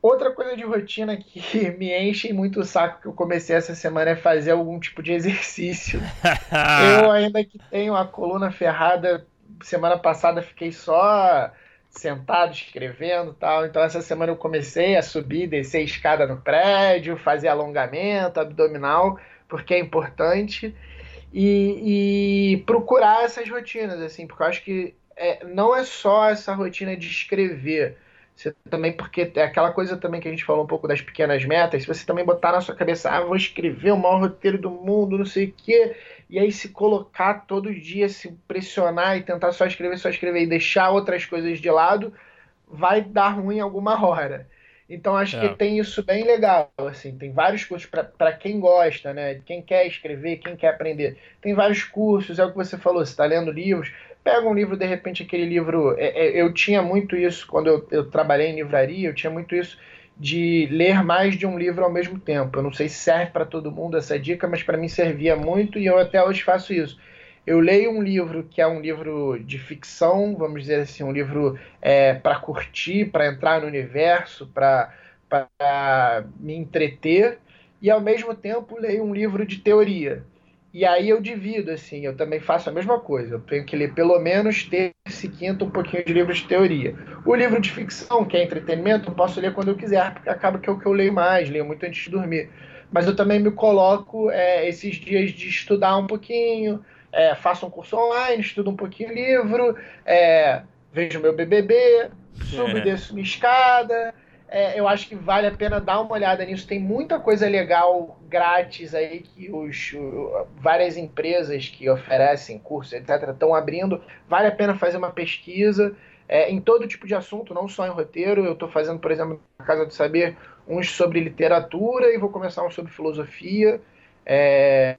S1: Outra coisa de rotina que *laughs* me enche muito o saco que eu comecei essa semana é fazer algum tipo de exercício. *laughs* eu ainda que tenho a coluna ferrada, semana passada fiquei só sentado escrevendo tal. Então essa semana eu comecei a subir, descer a escada no prédio, fazer alongamento, abdominal, porque é importante. E, e procurar essas rotinas, assim, porque eu acho que é, não é só essa rotina de escrever. Você também, porque é aquela coisa também que a gente falou um pouco das pequenas metas, se você também botar na sua cabeça, ah, vou escrever o maior roteiro do mundo, não sei o quê, e aí se colocar todo dia, se pressionar e tentar só escrever, só escrever e deixar outras coisas de lado, vai dar ruim alguma hora. Então acho é. que tem isso bem legal, assim, tem vários cursos para quem gosta, né? Quem quer escrever, quem quer aprender. Tem vários cursos, é o que você falou, você está lendo livros, pega um livro, de repente aquele livro. É, é, eu tinha muito isso quando eu, eu trabalhei em livraria, eu tinha muito isso de ler mais de um livro ao mesmo tempo. Eu não sei se serve para todo mundo essa dica, mas para mim servia muito e eu até hoje faço isso. Eu leio um livro que é um livro de ficção, vamos dizer assim, um livro é, para curtir, para entrar no universo, para me entreter, e ao mesmo tempo leio um livro de teoria. E aí eu divido, assim, eu também faço a mesma coisa. Eu tenho que ler pelo menos terça e quinta um pouquinho de livros de teoria. O livro de ficção, que é entretenimento, eu posso ler quando eu quiser, porque acaba que é o que eu leio mais, leio muito antes de dormir. Mas eu também me coloco é, esses dias de estudar um pouquinho, é, faço um curso online, estudo um pouquinho livro, é, vejo meu BBB, subo e é. desço minha escada, é, eu acho que vale a pena dar uma olhada nisso. Tem muita coisa legal grátis aí que os, várias empresas que oferecem cursos, etc., estão abrindo. Vale a pena fazer uma pesquisa é, em todo tipo de assunto, não só em roteiro. Eu estou fazendo, por exemplo, na Casa do Saber, uns sobre literatura e vou começar um sobre filosofia. É,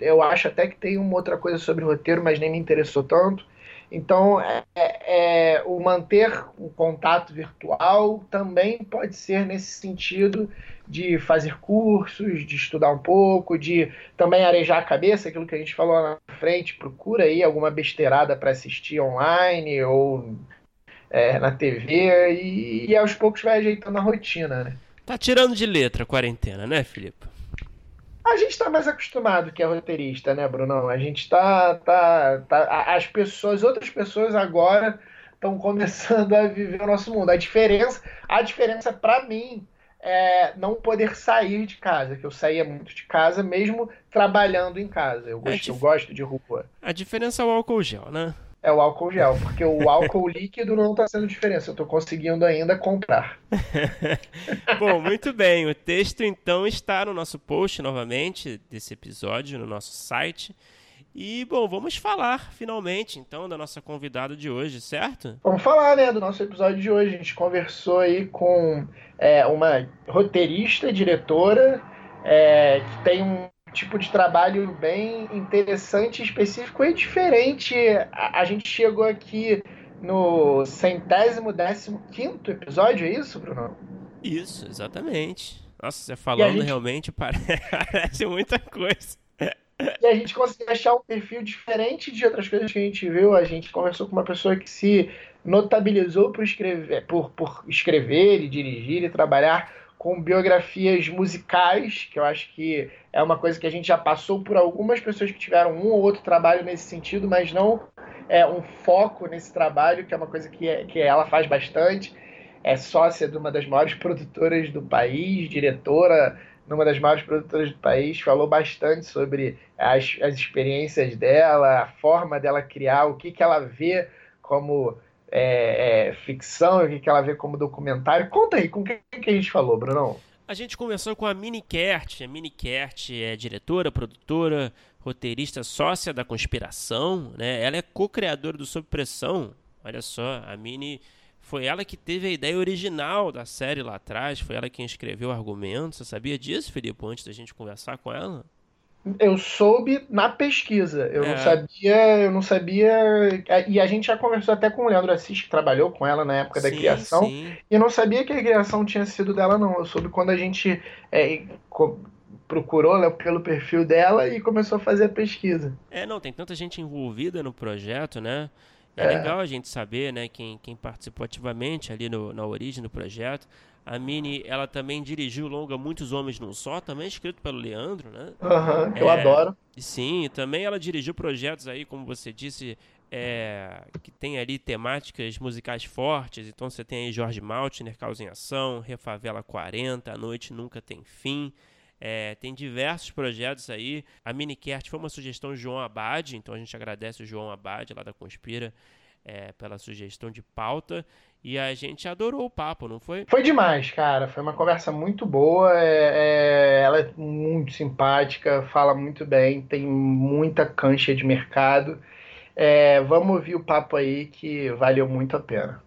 S1: eu acho até que tem uma outra coisa sobre roteiro, mas nem me interessou tanto. Então, é, é, o manter o contato virtual também pode ser nesse sentido de fazer cursos, de estudar um pouco, de também arejar a cabeça, aquilo que a gente falou lá na frente, procura aí alguma besteirada para assistir online ou é, na TV e, e aos poucos vai ajeitando a rotina, né?
S2: Tá tirando de letra a quarentena, né, Filipe?
S1: A gente está mais acostumado que é roteirista, né, Brunão? A gente está. Tá, tá, as pessoas, outras pessoas agora estão começando a viver o nosso mundo. A diferença, a diferença para mim é não poder sair de casa, que eu saía muito de casa, mesmo trabalhando em casa. Eu gosto, é, eu gosto de rua.
S2: A diferença é o álcool gel, né?
S1: É o álcool gel, porque o álcool *laughs* líquido não está sendo diferença. Eu estou conseguindo ainda comprar. *laughs*
S2: Bom, muito bem. O texto então está no nosso post novamente desse episódio no nosso site. E, bom, vamos falar finalmente, então, da nossa convidada de hoje, certo?
S1: Vamos falar, né, do nosso episódio de hoje. A gente conversou aí com é, uma roteirista, diretora, é, que tem um tipo de trabalho bem interessante, específico e diferente. A, a gente chegou aqui no centésimo, décimo quinto episódio, é isso, Bruno?
S2: Isso, exatamente. Nossa, você falando gente... realmente *laughs* parece muita coisa.
S1: E a gente conseguiu achar um perfil diferente de outras coisas que a gente viu. A gente conversou com uma pessoa que se notabilizou por escrever, por, por escrever e dirigir e trabalhar com biografias musicais, que eu acho que é uma coisa que a gente já passou por algumas pessoas que tiveram um ou outro trabalho nesse sentido, mas não é um foco nesse trabalho, que é uma coisa que, é, que ela faz bastante. É sócia de uma das maiores produtoras do país, diretora numa das maiores produtoras do país, falou bastante sobre as, as experiências dela, a forma dela criar, o que, que ela vê como é, é, ficção, o que, que ela vê como documentário. Conta aí, com quem que a gente falou, Brunão?
S2: A gente conversou com a Mini Kert. A Mini Kert é diretora, produtora, roteirista, sócia da Conspiração. Né? Ela é co-criadora do Sob Pressão. Olha só, a Mini foi ela que teve a ideia original da série lá atrás, foi ela quem escreveu o argumento. Você sabia disso, Felipe, antes da gente conversar com ela?
S1: Eu soube na pesquisa. Eu é. não sabia, eu não sabia. E a gente já conversou até com o Leandro Assis, que trabalhou com ela na época sim, da criação. Sim. E eu não sabia que a criação tinha sido dela, não. Eu soube quando a gente é, procurou né, pelo perfil dela e começou a fazer a pesquisa.
S2: É, não, tem tanta gente envolvida no projeto, né? É, é, legal a gente saber, né, quem, quem participou ativamente ali no, na origem do projeto. A Mini, ela também dirigiu o longa Muitos Homens Num Só, também escrito pelo Leandro, né?
S1: Uhum, eu é, adoro.
S2: Sim, também ela dirigiu projetos aí, como você disse, é, que tem ali temáticas musicais fortes. Então você tem aí Jorge Maltner, Causa em Ação, Refavela 40, A Noite Nunca Tem Fim. É, tem diversos projetos aí. A Minicart foi uma sugestão de João Abad, então a gente agradece o João Abad lá da Conspira é, pela sugestão de pauta. E a gente adorou o papo, não foi?
S1: Foi demais, cara. Foi uma conversa muito boa. É, é, ela é muito simpática, fala muito bem, tem muita cancha de mercado. É, vamos ouvir o papo aí que valeu muito a pena.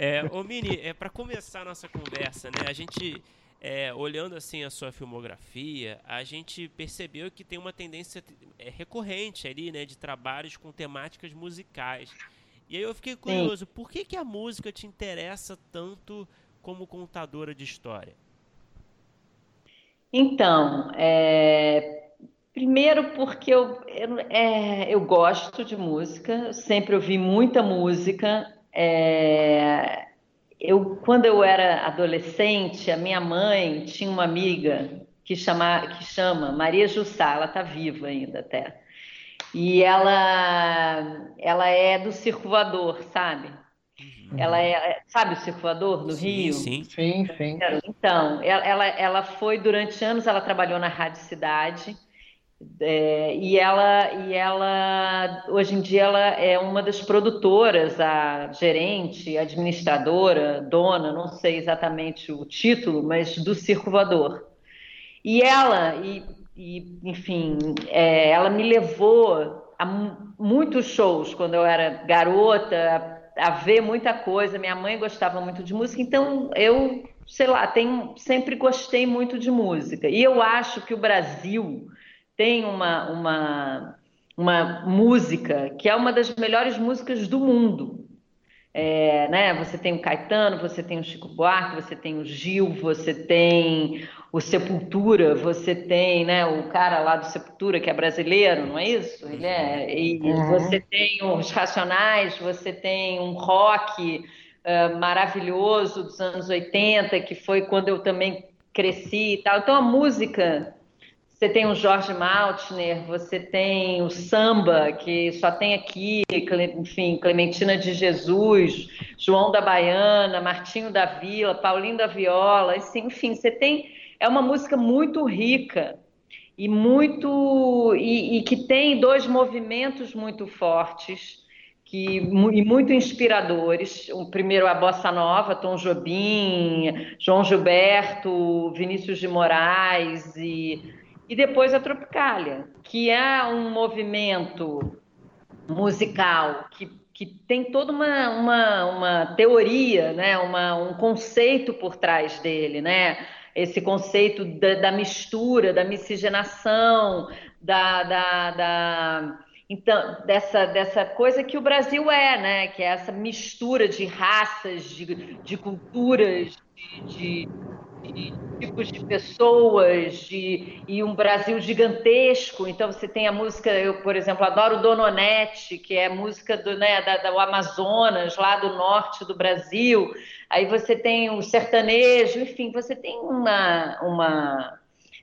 S2: É, ô Mini, é, para começar a nossa conversa, né? A gente, é, olhando assim a sua filmografia, a gente percebeu que tem uma tendência é, recorrente ali, né? De trabalhos com temáticas musicais. E aí eu fiquei curioso, Sim. por que, que a música te interessa tanto como contadora de história?
S3: Então, é, primeiro porque eu, eu, é, eu gosto de música, sempre ouvi muita música, é, eu, quando eu era adolescente, a minha mãe tinha uma amiga que chama, que chama Maria Jussá, ela está viva ainda até. E ela, ela é do Circo Voador, sabe? Uhum. Ela é, sabe o Circo Voador do
S2: sim,
S3: Rio?
S2: Sim,
S1: sim, sim.
S3: Então, ela, ela, ela foi durante anos, ela trabalhou na Rádio Cidade é, e ela, e ela, hoje em dia, ela é uma das produtoras, a gerente, administradora, dona, não sei exatamente o título, mas do Circo Voador. E ela, e, e enfim, é, ela me levou a muitos shows quando eu era garota, a, a ver muita coisa. Minha mãe gostava muito de música, então eu, sei lá, tenho, sempre gostei muito de música. E eu acho que o Brasil tem uma, uma, uma música que é uma das melhores músicas do mundo. É, né? Você tem o Caetano, você tem o Chico Buarque, você tem o Gil, você tem o Sepultura, você tem né, o cara lá do Sepultura que é brasileiro, não é isso? Ele é, e uhum. você tem os Racionais, você tem um rock uh, maravilhoso dos anos 80, que foi quando eu também cresci e tal. Então a música você tem o Jorge Maltner, você tem o samba, que só tem aqui, enfim, Clementina de Jesus, João da Baiana, Martinho da Vila, Paulinho da Viola, assim, enfim, você tem. É uma música muito rica e muito. e, e que tem dois movimentos muito fortes. Que, e muito inspiradores. O primeiro a Bossa Nova, Tom Jobim, João Gilberto, Vinícius de Moraes e e depois a Tropicália, que é um movimento musical que, que tem toda uma, uma, uma teoria, né? uma, um conceito por trás dele, né? esse conceito da, da mistura, da miscigenação, da, da, da, então, dessa, dessa coisa que o Brasil é, né? que é essa mistura de raças, de, de culturas, de, de de tipos de pessoas, de, e um Brasil gigantesco. Então você tem a música, eu, por exemplo, adoro Dononete, que é música do, né, da, do Amazonas, lá do norte do Brasil. Aí você tem o sertanejo, enfim, você tem uma. uma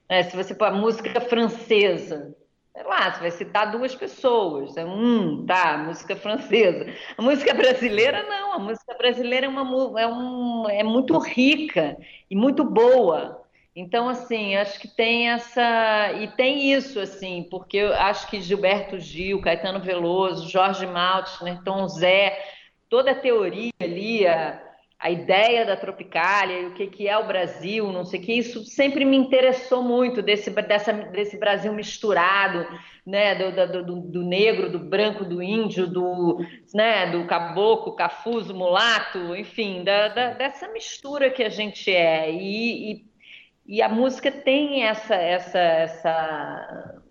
S3: né, se você pôr a música francesa, sei lá, você vai citar duas pessoas. Um, tá, música francesa. A música brasileira, não. A música brasileira é, uma, é, um, é muito rica e muito boa. Então, assim, acho que tem essa. E tem isso, assim, porque eu acho que Gilberto Gil, Caetano Veloso, Jorge Maltner, Tom Zé, toda a teoria ali, a, a ideia da Tropicália, o que, que é o Brasil, não sei o que, isso sempre me interessou muito, desse, dessa, desse Brasil misturado, né, do, do, do, negro, do branco, do índio, do, né, do caboclo, cafuso, mulato, enfim, da, da, dessa mistura que a gente é. E, e, e a música tem essa, essa, essa,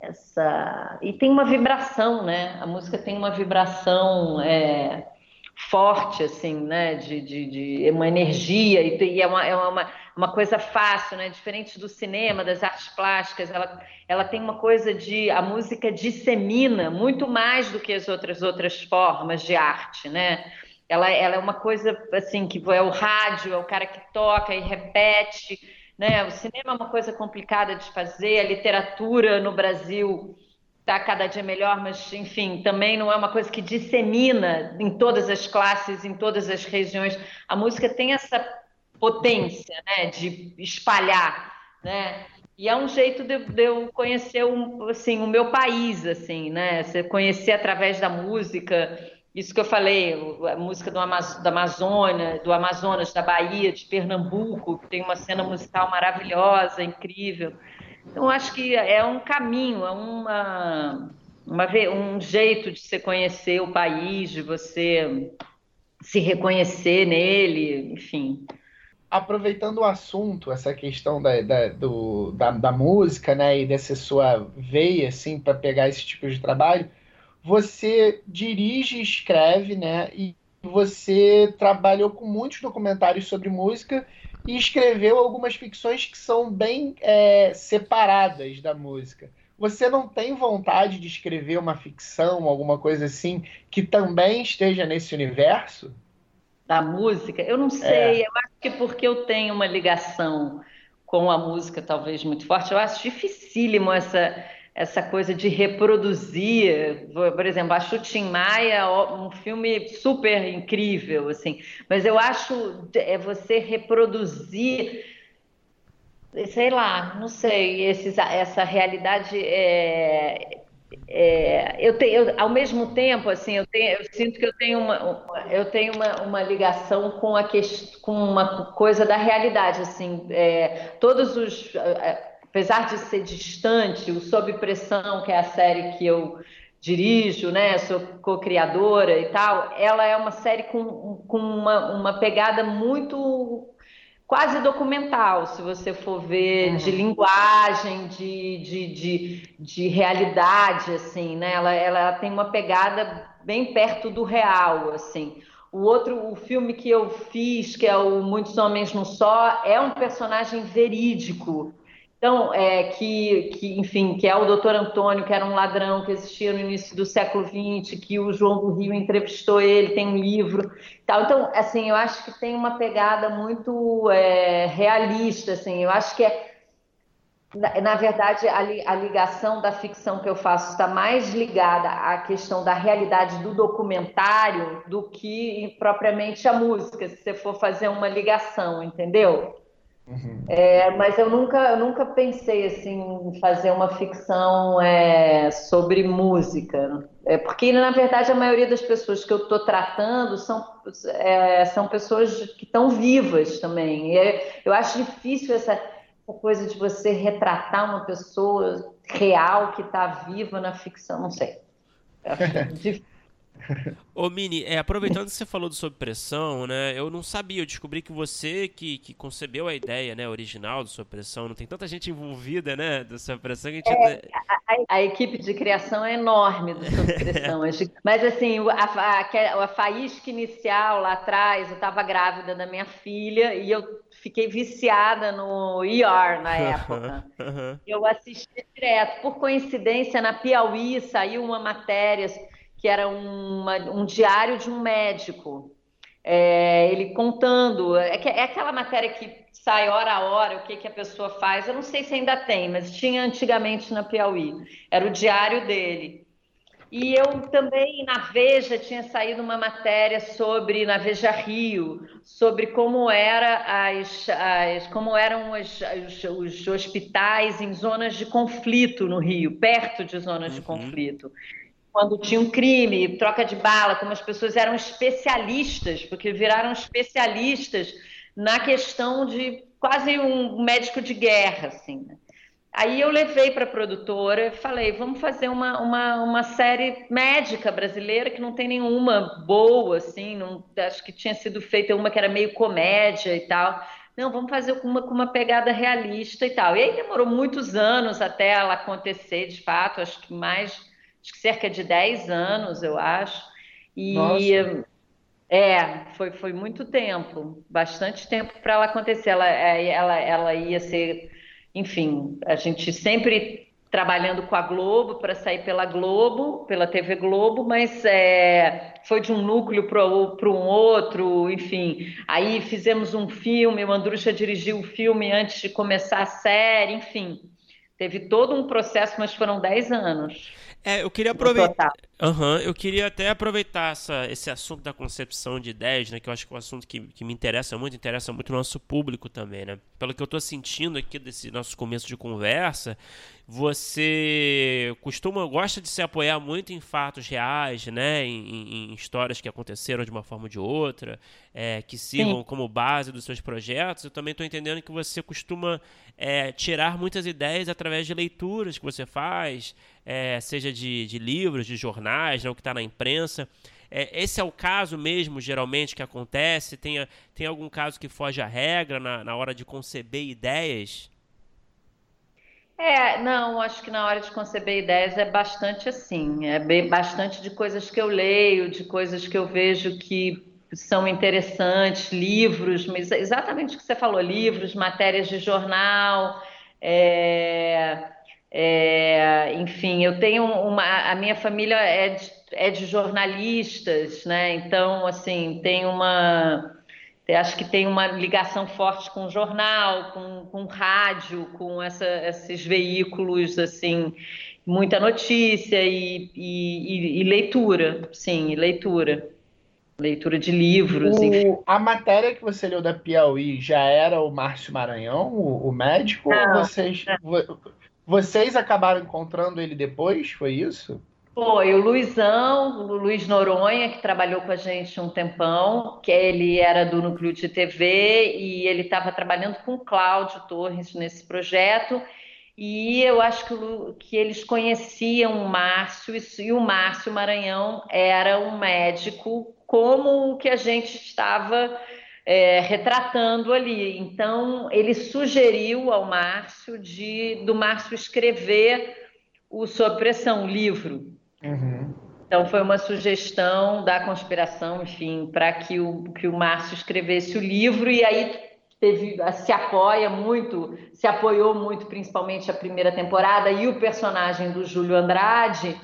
S3: essa... E tem uma vibração, né? A música tem uma vibração... É, forte, assim, né? De, de, de uma energia, e, e é, uma, é uma, uma coisa fácil, né? Diferente do cinema, das artes plásticas, ela, ela tem uma coisa de. A música dissemina muito mais do que as outras outras formas de arte, né? Ela, ela é uma coisa assim que é o rádio, é o cara que toca e repete, né? O cinema é uma coisa complicada de fazer, a literatura no Brasil está cada dia melhor, mas enfim, também não é uma coisa que dissemina em todas as classes, em todas as regiões. A música tem essa potência, né, de espalhar, né? E é um jeito de, de eu conhecer um, assim, o meu país, assim, né? Você conhecer através da música, isso que eu falei, a música do, Amaz da Amazônia, do Amazonas, da Bahia, de Pernambuco, que tem uma cena musical maravilhosa, incrível. Então, acho que é um caminho, é uma, uma, um jeito de você conhecer o país, de você se reconhecer nele, enfim.
S1: Aproveitando o assunto, essa questão da, da, do, da, da música, né, e dessa sua veia, assim, para pegar esse tipo de trabalho, você dirige, escreve, né, e você trabalhou com muitos documentários sobre música e escreveu algumas ficções que são bem é, separadas da música. Você não tem vontade de escrever uma ficção, alguma coisa assim, que também esteja nesse universo?
S3: Da música? Eu não sei, é. eu acho que porque eu tenho uma ligação com a música talvez muito forte, eu acho dificílimo essa essa coisa de reproduzir, por exemplo, acho Tim Maia um filme super incrível, assim, mas eu acho é você reproduzir, sei lá, não sei, esses, essa realidade é, é, eu tenho, eu, ao mesmo tempo, assim, eu, tenho, eu sinto que eu tenho uma, eu tenho uma, uma ligação com a com uma coisa da realidade, assim, é, todos os apesar de ser distante, o Sob Pressão, que é a série que eu dirijo, né, sou co-criadora e tal, ela é uma série com, com uma, uma pegada muito quase documental, se você for ver, uhum. de linguagem, de, de, de, de, realidade, assim, né? Ela, ela tem uma pegada bem perto do real, assim. O outro, o filme que eu fiz, que é o Muitos Homens no Só, é um personagem verídico, então, é, que, que, enfim, que é o doutor Antônio, que era um ladrão que existia no início do século XX, que o João do Rio entrevistou ele, tem um livro. Tal. Então, assim, eu acho que tem uma pegada muito é, realista, assim, eu acho que é Na, na verdade, a, li, a, ligação da ficção que eu faço está mais ligada à questão da realidade do documentário do que propriamente a música, se você for fazer uma ligação, entendeu? Uhum. É, mas eu nunca, eu nunca pensei assim, em fazer uma ficção é, sobre música. É, porque, na verdade, a maioria das pessoas que eu estou tratando são, é, são pessoas que estão vivas também. É, eu acho difícil essa essa coisa de você retratar uma pessoa real que está viva na ficção, não sei. *laughs* *laughs*
S2: Ô Mini, é, aproveitando que você falou do Sob Pressão, né? Eu não sabia, eu descobri que você que, que concebeu a ideia né, original do Sob Pressão, não tem tanta gente envolvida, né, do Sob Pressão que a gente...
S3: É, a, a, equipe de criação é enorme do Sob *laughs* Pressão, mas assim, a, a, a faísca inicial lá atrás, eu estava grávida da minha filha e eu fiquei viciada no ER na *laughs* época. Uhum. Eu assisti direto. Por coincidência, na Piauí saiu uma matéria que era uma, um diário de um médico. É, ele contando. É, que, é aquela matéria que sai hora a hora, o que, que a pessoa faz. Eu não sei se ainda tem, mas tinha antigamente na Piauí. Era o diário dele. E eu também, na Veja, tinha saído uma matéria sobre, na Veja Rio, sobre como, era as, as como eram os, os, os, hospitais em zonas de conflito no Rio, perto de zonas uhum. de conflito. Quando tinha um crime, troca de bala, como as pessoas eram especialistas, porque viraram especialistas na questão de quase um médico de guerra, assim, né? Aí eu levei para a produtora e falei, vamos fazer uma, uma, uma série médica brasileira que não tem nenhuma boa, assim, não, acho que tinha sido feita uma que era meio comédia e tal. Não, vamos fazer uma, com uma pegada realista e tal. E aí demorou muitos anos até ela acontecer, de fato, acho que mais, acho que cerca de 10 anos, eu acho. E Nossa. é, foi, foi muito tempo, bastante tempo para ela acontecer. Ela, é, ela, ela ia ser enfim, a gente sempre trabalhando com a Globo para sair pela Globo, pela TV Globo, mas é, foi de um núcleo para um outro, enfim. Aí fizemos um filme, o Andrucha dirigiu o filme antes de começar a série, enfim. Teve todo um processo, mas foram 10 anos.
S2: É, eu queria aproveitar. Uhum, eu queria até aproveitar essa, esse assunto da concepção de ideias, né? Que eu acho que é um assunto que, que me interessa muito, interessa muito o nosso público também, né? Pelo que eu estou sentindo aqui desse nosso começo de conversa, você costuma, gosta de se apoiar muito em fatos reais, né? Em, em, histórias que aconteceram de uma forma ou de outra, é, que sirvam Sim. como base dos seus projetos. Eu também estou entendendo que você costuma é, tirar muitas ideias através de leituras que você faz, é, seja de, de, livros, de jornais, né, o que está na imprensa. É, esse é o caso mesmo, geralmente, que acontece? Tem, tem algum caso que foge à regra na, na hora de conceber ideias?
S3: É, não, acho que na hora de conceber ideias é bastante assim, é bem, bastante de coisas que eu leio, de coisas que eu vejo que são interessantes, livros, mas exatamente o que você falou, livros, matérias de jornal, é, é, enfim, eu tenho uma, a minha família é de, é de jornalistas, né? Então, assim, tem uma acho que tem uma ligação forte com o jornal, com, com rádio, com essa, esses veículos, assim, muita notícia e, e, e leitura, sim, leitura. Leitura de livros,
S1: o, enfim. A matéria que você leu da Piauí já era o Márcio Maranhão, o, o médico, não, ou vocês, não. Vocês acabaram encontrando ele depois, foi isso?
S3: Foi o Luizão, o Luiz Noronha, que trabalhou com a gente um tempão, que ele era do núcleo de TV e ele estava trabalhando com o Cláudio Torres nesse projeto. E eu acho que, que eles conheciam o Márcio, e o Márcio Maranhão era um médico como o que a gente estava é, retratando ali. Então, ele sugeriu ao Márcio de do Márcio escrever o Sob Pressão, o livro. Uhum. Então foi uma sugestão da conspiração, enfim, para que o, que o Márcio escrevesse o livro e aí teve, se apoia muito, se apoiou muito, principalmente a primeira temporada e o personagem do Júlio Andrade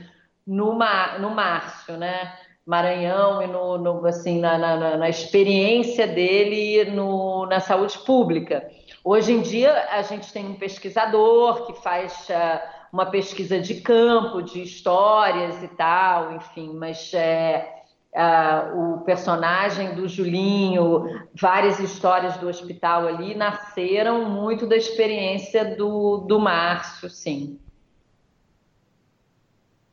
S3: no, no Márcio, né? Maranhão e no, no assim na, na, na, experiência dele no, na saúde pública. Hoje em dia, a gente tem um pesquisador que faz uh, uma pesquisa de campo, de histórias e tal, enfim, mas é, o personagem do Julinho, várias histórias do hospital ali nasceram muito da experiência do, do Márcio, sim.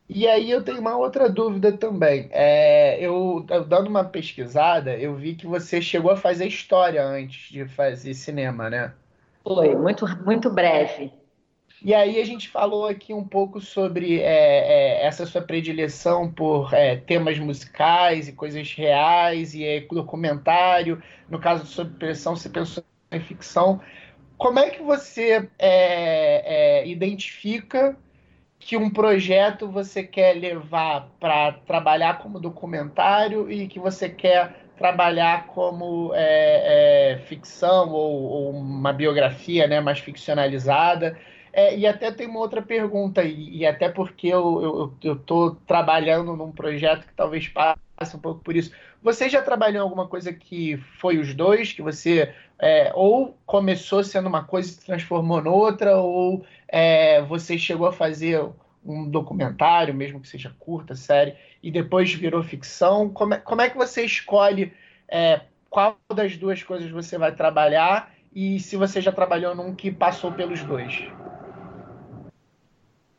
S1: E aí eu tenho uma outra dúvida também. É, eu, dando uma pesquisada, eu vi que você chegou a fazer história antes de fazer cinema, né?
S3: Foi, muito, muito breve.
S1: E aí a gente falou aqui um pouco sobre é, é, essa sua predileção por é, temas musicais e coisas reais e é, documentário. No caso de Sob Pressão, você pensou em ficção. Como é que você é, é, identifica que um projeto você quer levar para trabalhar como documentário e que você quer trabalhar como é, é, ficção ou, ou, uma biografia né, mais ficcionalizada. É, e até tem uma outra pergunta, e, e até porque eu estou trabalhando num projeto que talvez passe um pouco por isso. Você já trabalhou em alguma coisa que foi os dois, que você é, ou começou sendo uma coisa e se transformou noutra, ou é, você chegou a fazer um documentário, mesmo que seja curta, série, e depois virou ficção? Como é, como é que você escolhe é, qual das duas coisas você vai trabalhar e se você já trabalhou num que passou pelos dois?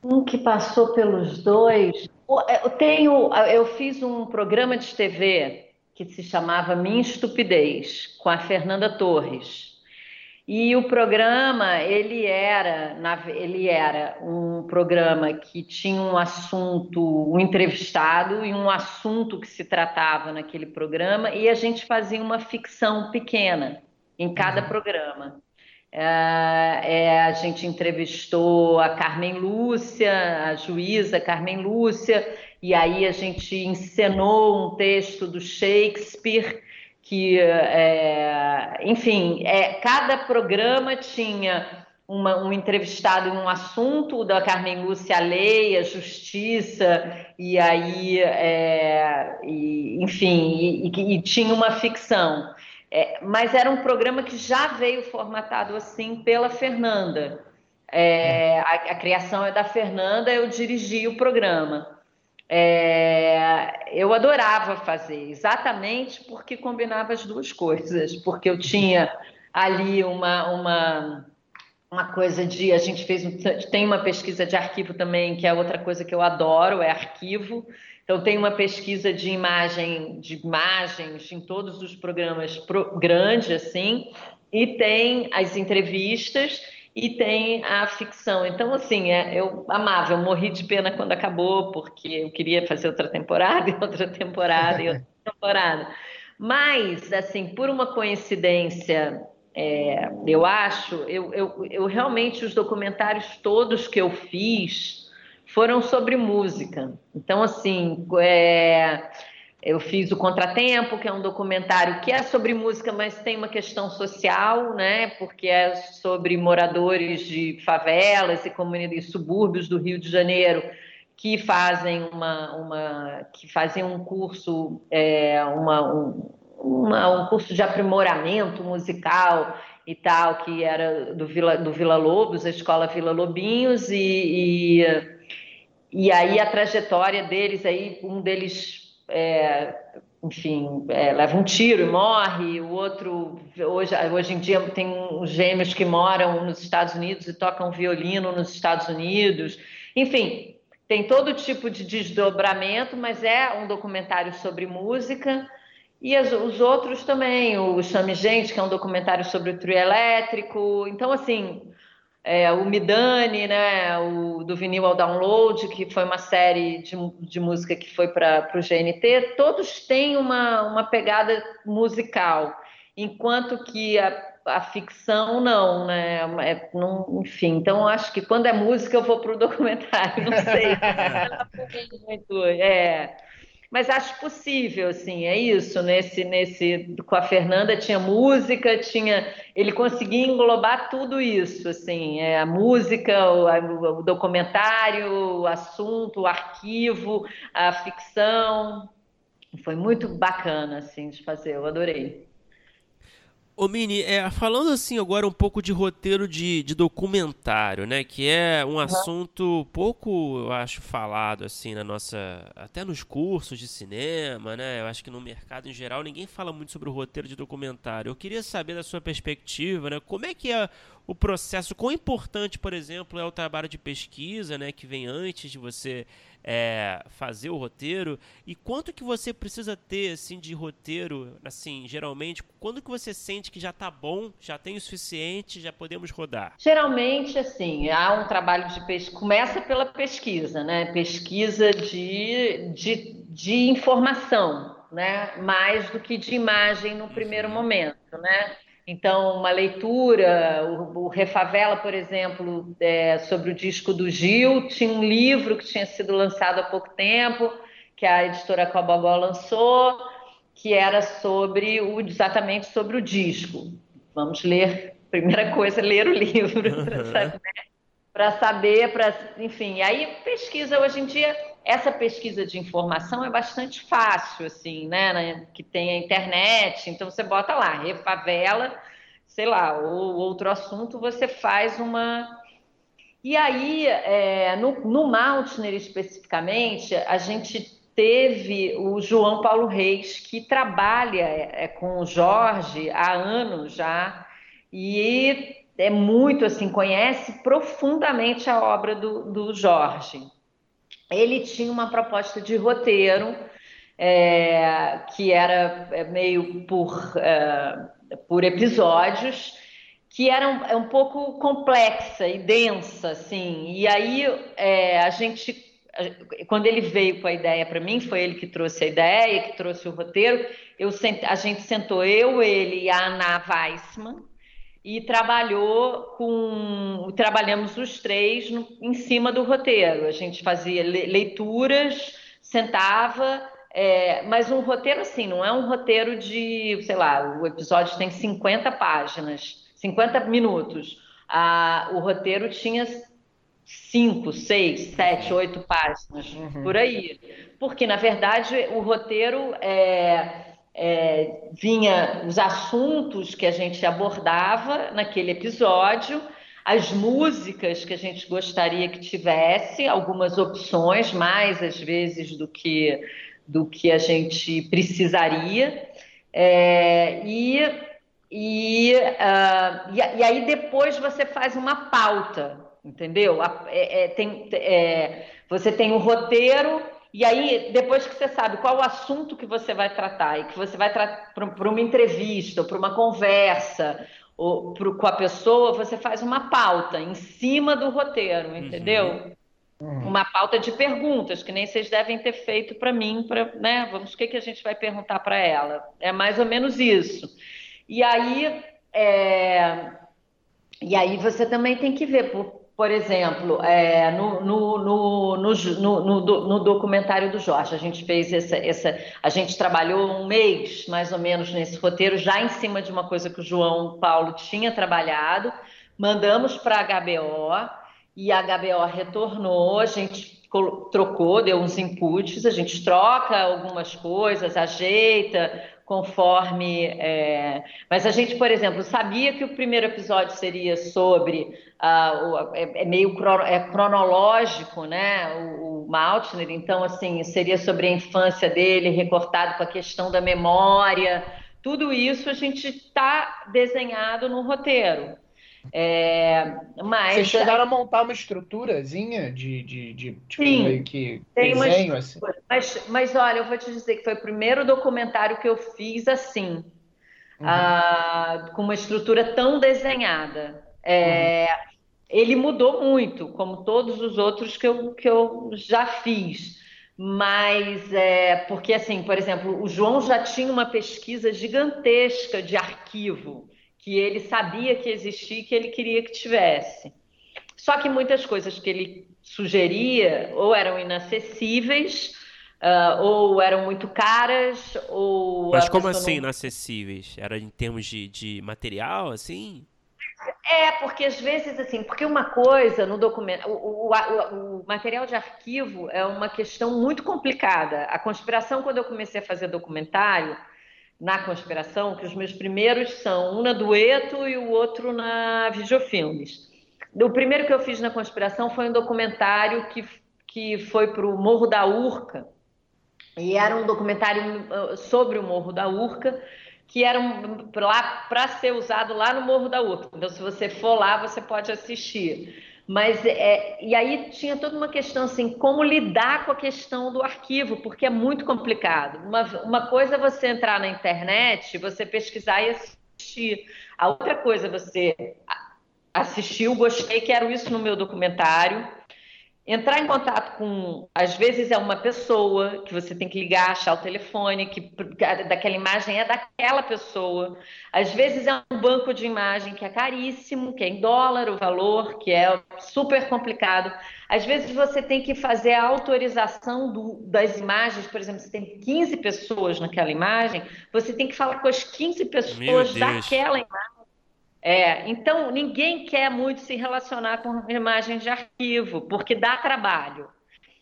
S3: Um que passou pelos dois. É, eu tenho, eu fiz um programa de TV que se chamava Minha Estupidez com a Fernanda Torres. E o programa, ele era, ele era um programa que tinha um assunto, um entrevistado e um assunto que se tratava naquele programa, e a gente fazia uma ficção pequena em cada uhum. programa. É, é, a gente entrevistou a Carmen Lúcia, a juíza Carmen Lúcia, e aí a gente encenou um texto do Shakespeare que, é, enfim, é, cada programa tinha uma, um entrevistado em um assunto, da Carmen Lúcia a lei, a justiça, e aí, é, e, enfim, e, e, e, tinha uma ficção. É, mas era um programa que já veio formatado assim pela Fernanda. É, a, a criação é da Fernanda, eu dirigi o programa. É, eu adorava fazer, exatamente porque combinava as duas coisas, porque eu tinha ali uma, uma, uma coisa de. A gente fez. Tem uma pesquisa de arquivo também, que é outra coisa que eu adoro, é arquivo. Então, tem uma pesquisa de imagem, de imagens em todos os programas pro, grande, assim, e tem as entrevistas e tem a ficção. Então, assim, é, eu amava, eu morri de pena quando acabou, porque eu queria fazer outra temporada *laughs* e outra temporada e outra *laughs* temporada. Mas, assim, por uma coincidência, é, eu acho, eu, eu, eu realmente, os documentários todos que eu fiz foram sobre música. Então, assim, é, eu fiz o Contratempo, que é um documentário que é sobre música, mas tem uma questão social, né? Porque é sobre moradores de favelas e comunidades subúrbios do Rio de Janeiro que fazem uma, uma que fazem um curso, é, uma, um, uma, um curso de aprimoramento musical e tal, que era do Vila, do Vila Lobos, a escola Vila Lobinhos, e, e, e aí a trajetória deles aí, um deles é, enfim, é, leva um tiro e morre, o outro, hoje, hoje em dia tem uns gêmeos que moram nos Estados Unidos e tocam violino nos Estados Unidos, enfim, tem todo tipo de desdobramento, mas é um documentário sobre música, e as, os outros também, o Chame Gente, que é um documentário sobre o trio elétrico, então assim, é, o Midani, né, o do vinil ao download, que foi uma série de, de música que foi para o GNT, todos têm uma, uma pegada musical, enquanto que a, a ficção não, né? É, não, enfim, então acho que quando é música eu vou para o *laughs* documentário, não sei. *laughs* muito, é. Mas acho possível, assim, é isso. Nesse, nesse, com a Fernanda tinha música, tinha, ele conseguia englobar tudo isso, assim, é, a música, o, o documentário, o assunto, o arquivo, a ficção. Foi muito bacana, assim, de fazer. Eu adorei.
S2: Ô Mini, é, falando assim agora um pouco de roteiro de, de documentário, né? Que é um assunto pouco, eu acho, falado assim na nossa. Até nos cursos de cinema, né? Eu acho que no mercado em geral ninguém fala muito sobre o roteiro de documentário. Eu queria saber da sua perspectiva, né? Como é que é o processo, quão importante, por exemplo, é o trabalho de pesquisa, né? Que vem antes de você é, fazer o roteiro? E quanto que você precisa ter assim de roteiro assim geralmente? Quando que você sente que já está bom já tem o suficiente já podemos rodar?
S3: Geralmente assim há um trabalho de pesquisa começa pela pesquisa né? Pesquisa de, de, de informação né? Mais do que de imagem no primeiro uhum. momento né então, uma leitura, o, o Refavela, por exemplo, é, sobre o disco do Gil, tinha um livro que tinha sido lançado há pouco tempo, que a editora Cobogó lançou, que era sobre o, exatamente sobre o disco. Vamos ler, *laughs* primeira coisa, ler o livro, *laughs* para saber, para enfim. Aí pesquisa hoje em dia essa pesquisa de informação é bastante fácil, assim, né? né? Que tem a internet, então você bota lá, refavela, sei lá, ou outro assunto, você faz uma. E aí, é, no, no Maltner especificamente, a gente teve o João Paulo Reis, que trabalha é, com o Jorge há anos já, e é muito assim, conhece profundamente a obra do, do Jorge ele tinha uma proposta de roteiro é, que era é, meio por, é, por episódios, que era um, é um pouco complexa e densa, assim. E aí é, a gente, quando ele veio com a ideia para mim, foi ele que trouxe a ideia, que trouxe o roteiro. Eu, a gente sentou eu, ele e a Ana Weissman, e trabalhou com. Trabalhamos os três no, em cima do roteiro. A gente fazia leituras, sentava, é, mas um roteiro assim, não é um roteiro de, sei lá, o episódio tem 50 páginas, 50 minutos. Ah, o roteiro tinha cinco, seis, sete, oito páginas, uhum. por aí. Porque, na verdade, o roteiro é é, vinha os assuntos que a gente abordava naquele episódio, as músicas que a gente gostaria que tivesse, algumas opções, mais às vezes do que, do que a gente precisaria. É, e, e, uh, e, e, aí depois você faz uma pauta, entendeu? É, é, tem, é, você tem o roteiro e aí, depois que você sabe qual o assunto que você vai tratar e que você vai tratar para uma entrevista, ou para uma conversa, ou pro, com a pessoa, você faz uma pauta em cima do roteiro, entendeu? Uhum. Uma pauta de perguntas, que nem vocês devem ter feito para mim, para, né? Vamos, o que, que a gente vai perguntar para ela? É mais ou menos isso. E aí, é... e aí você também tem que ver, por, por exemplo, é, no, no, no, no, documentário do Jorge, a gente fez essa, essa. A gente trabalhou um mês, mais ou menos, nesse roteiro, já em cima de uma coisa que o João Paulo tinha trabalhado. Mandamos para a HBO e a HBO retornou, a gente trocou, deu uns inputs, a gente troca algumas coisas, ajeita, conforme. É... Mas a gente, por exemplo, sabia que o primeiro episódio seria sobre. Uh, é, é, meio é cronológico, né? O, o Maltner, então, assim, seria sobre a infância dele, recortado com a questão da memória. Tudo isso a gente está desenhado no roteiro. É, mas
S1: Vocês chegaram a montar uma estruturazinha de, de, de tipo, sim, meio que desenho, assim?
S3: Mas, mas olha, eu vou te dizer que foi o primeiro documentário que eu fiz assim, uhum. ah, com uma estrutura tão desenhada. É, uhum. Ele mudou muito, como todos os outros que eu, que eu já fiz. Mas é porque assim, por exemplo, o João já tinha uma pesquisa gigantesca de arquivo que ele sabia que existia e que ele queria que tivesse. Só que muitas coisas que ele sugeria ou eram inacessíveis, uh, ou eram muito caras, ou.
S2: Mas como assim não... inacessíveis? Era em termos de, de material, assim?
S3: É, porque às vezes, assim, porque uma coisa no documento, o, o, o, o, material de arquivo é uma questão muito complicada. A conspiração, quando eu comecei a fazer documentário, na conspiração, que os meus primeiros são um na Dueto e o outro na Videofilmes. O primeiro que eu fiz na conspiração foi um documentário que, que foi para o Morro da Urca, e era um documentário uh, sobre o Morro da Urca, que era um, para ser usado lá no Morro da Urca. Então, se você for lá, você pode assistir. Mas é, e aí tinha toda uma questão assim, como lidar com a questão do arquivo, porque é muito complicado. Uma, uma coisa é você entrar na internet, você pesquisar e assistir. A outra coisa é você assistiu, gostei, quero isso no meu documentário entrar em contato com, às vezes é uma pessoa que você tem que ligar, achar o telefone, que daquela imagem é daquela pessoa. Às vezes é um banco de imagem que é caríssimo, que é em dólar o valor, que é super complicado. Às vezes você tem que fazer a autorização do, das imagens, por exemplo, você tem 15 pessoas naquela imagem, você tem que falar com as 15 pessoas daquela imagem é, então, ninguém quer muito se relacionar com imagens de arquivo, porque dá trabalho.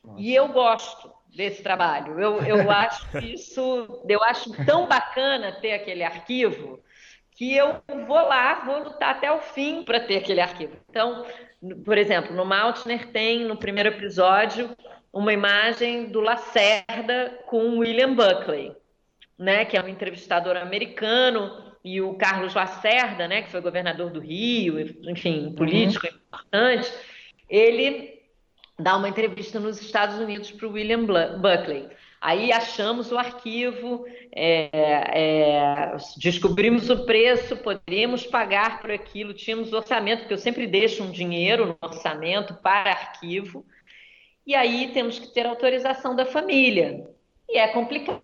S3: Nossa. E eu gosto desse trabalho. Eu, eu *laughs* acho isso, eu acho tão bacana ter aquele arquivo que eu vou lá, vou lutar até o fim para ter aquele arquivo. Então, por exemplo, no Maltner tem, no primeiro episódio, uma imagem do Lacerda com William Buckley, né, que é um entrevistador americano e o Carlos Lacerda, né, que foi governador do Rio, enfim, uhum. político uhum. importante, ele dá uma entrevista nos Estados Unidos para o William Buckley. Aí achamos o arquivo, é, é, descobrimos o preço, poderíamos pagar por aquilo, tínhamos orçamento, porque eu sempre deixo um dinheiro no orçamento para arquivo, e aí temos que ter autorização da família. E é complicado,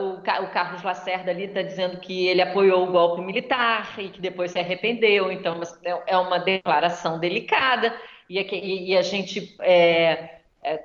S3: o, o Carlos Lacerda ali está dizendo que ele apoiou o golpe militar e que depois se arrependeu, então é, é uma declaração delicada, e, e a gente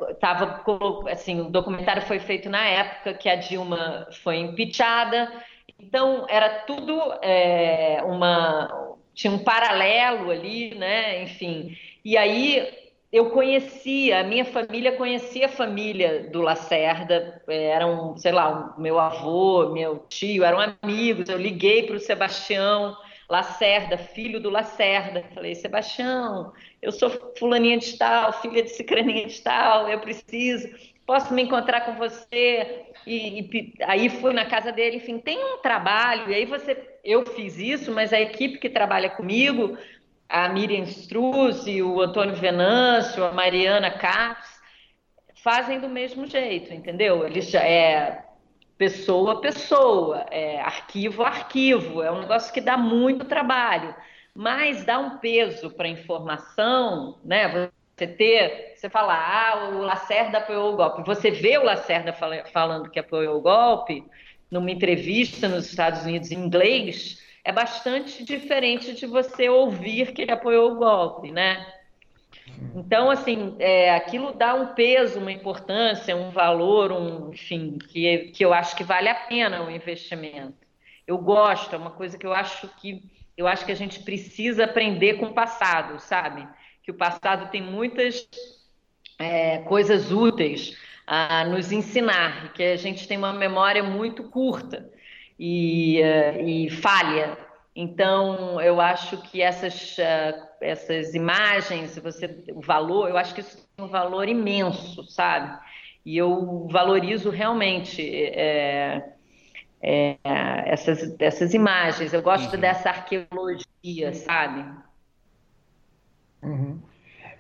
S3: estava, é, assim, o documentário foi feito na época que a Dilma foi impeachada, então era tudo é, uma, tinha um paralelo ali, né, enfim, e aí eu conhecia, a minha família conhecia a família do Lacerda, eram, sei lá, meu avô, meu tio, eram amigos. Eu liguei para o Sebastião Lacerda, filho do Lacerda. Falei, Sebastião, eu sou fulaninha de tal, filha de cicraninha de tal, eu preciso, posso me encontrar com você? E, e, aí fui na casa dele, enfim, tem um trabalho, e aí você, eu fiz isso, mas a equipe que trabalha comigo a Miriam Struzzi, o Antônio Venâncio, a Mariana Capes, fazem do mesmo jeito, entendeu? Eles já é pessoa a pessoa, é arquivo a arquivo, é um negócio que dá muito trabalho, mas dá um peso para a informação, né? Você ter, você falar, ah, o Lacerda apoiou o golpe. Você vê o Lacerda falando que apoiou o golpe numa entrevista nos Estados Unidos em inglês, é bastante diferente de você ouvir que ele apoiou o golpe, né? Então, assim, é, aquilo dá um peso, uma importância, um valor, um, enfim, que, que eu acho que vale a pena o investimento. Eu gosto, é uma coisa que eu acho que eu acho que a gente precisa aprender com o passado, sabe? Que o passado tem muitas é, coisas úteis a nos ensinar, que a gente tem uma memória muito curta e, uh, e falha. Então, eu acho que essas, uh, essas imagens, você, o valor, eu acho que isso tem um valor imenso, sabe? E eu valorizo realmente é, é, essas, essas imagens. Eu gosto uhum. dessa arqueologia, sabe?
S1: Uhum.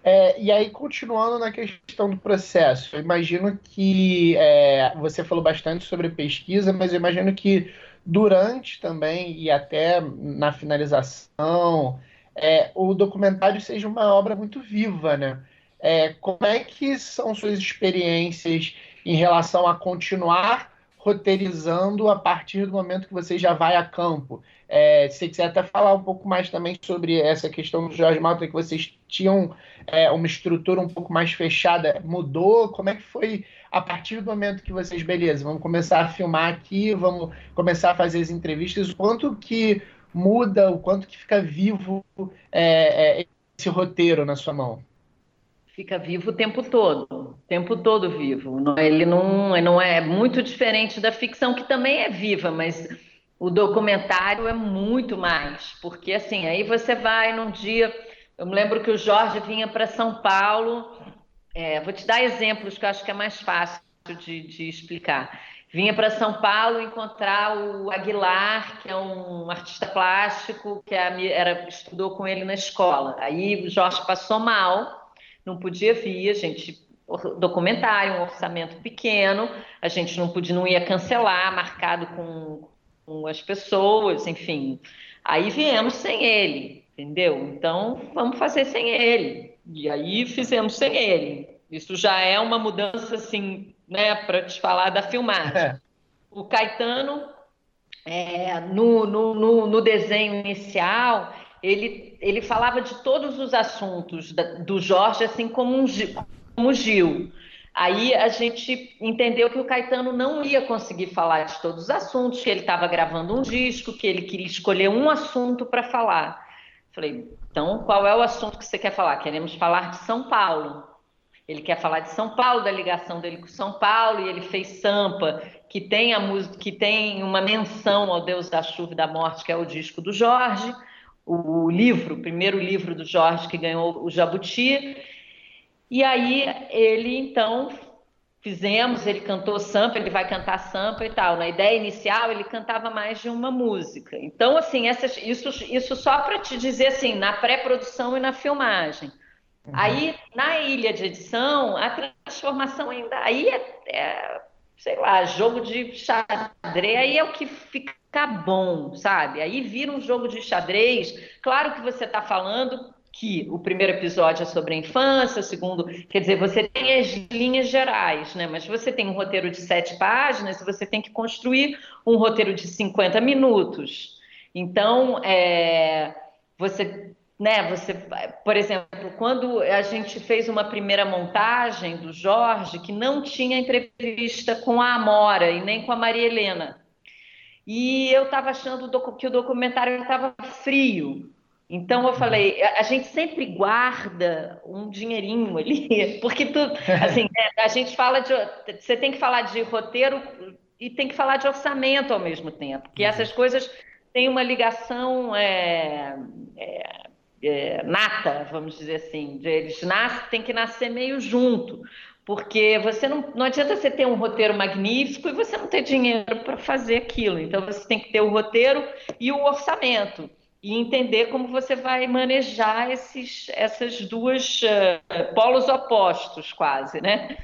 S1: É, e aí, continuando na questão do processo, eu imagino que é, você falou bastante sobre pesquisa, mas eu imagino que durante também e até na finalização, é, o documentário seja uma obra muito viva, né? É, como é que são suas experiências em relação a continuar roteirizando a partir do momento que você já vai a campo? É, se quiser até falar um pouco mais também sobre essa questão do Jorge Malta, que vocês tinham é, uma estrutura um pouco mais fechada, mudou? Como é que foi a partir do momento que vocês, beleza, vamos começar a filmar aqui, vamos começar a fazer as entrevistas, o quanto que muda, o quanto que fica vivo é, é, esse roteiro na sua mão?
S3: Fica vivo o tempo todo. tempo todo vivo. Ele não, não é muito diferente da ficção, que também é viva, mas o documentário é muito mais, porque assim, aí você vai num dia. Eu me lembro que o Jorge vinha para São Paulo. É, vou te dar exemplos que eu acho que é mais fácil de, de explicar. Vinha para São Paulo encontrar o Aguilar, que é um artista plástico que era, estudou com ele na escola. Aí o Jorge passou mal, não podia vir, a gente documentário, um orçamento pequeno, a gente não podia, não ia cancelar, marcado com, com as pessoas, enfim. Aí viemos sem ele, entendeu? Então vamos fazer sem ele. E aí fizemos sem ele. Isso já é uma mudança, assim, né, para te falar da filmagem. É. O Caetano, é, no, no, no, no, desenho inicial, ele, ele falava de todos os assuntos da, do Jorge, assim como um, como Gil. Aí a gente entendeu que o Caetano não ia conseguir falar de todos os assuntos, que ele estava gravando um disco, que ele queria escolher um assunto para falar. Falei, então qual é o assunto que você quer falar? Queremos falar de São Paulo. Ele quer falar de São Paulo, da ligação dele com São Paulo, e ele fez Sampa, que tem a música, que tem uma menção ao Deus da Chuva e da Morte, que é o disco do Jorge, o livro, o primeiro livro do Jorge que ganhou o Jabuti. E aí ele então fizemos, ele cantou sampa, ele vai cantar sampa e tal. Na ideia inicial ele cantava mais de uma música. Então assim, essas, isso, isso só para te dizer assim, na pré-produção e na filmagem. Uhum. Aí na ilha de edição a transformação ainda aí é, é sei lá, jogo de xadrez, aí é o que fica bom, sabe? Aí vira um jogo de xadrez. Claro que você está falando que o primeiro episódio é sobre a infância, o segundo, quer dizer, você tem as linhas gerais, né? Mas você tem um roteiro de sete páginas, você tem que construir um roteiro de 50 minutos. Então, é, você, né? Você, por exemplo, quando a gente fez uma primeira montagem do Jorge, que não tinha entrevista com a Amora e nem com a Maria Helena. E eu estava achando que o documentário estava frio. Então eu falei, a gente sempre guarda um dinheirinho ali, *laughs* porque tu, assim, é, a gente fala de, você tem que falar de roteiro e tem que falar de orçamento ao mesmo tempo, porque uhum. essas coisas têm uma ligação é, é, é, nata, vamos dizer assim, eles nascem, tem que nascer meio junto, porque você não, não adianta você ter um roteiro magnífico e você não ter dinheiro para fazer aquilo, então você tem que ter o roteiro e o orçamento e entender como você vai manejar esses, essas duas uh, polos opostos, quase, né?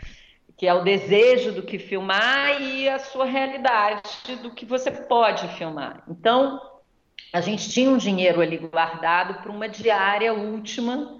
S3: Que é o desejo do que filmar e a sua realidade do que você pode filmar. Então, a gente tinha um dinheiro ali guardado para uma diária última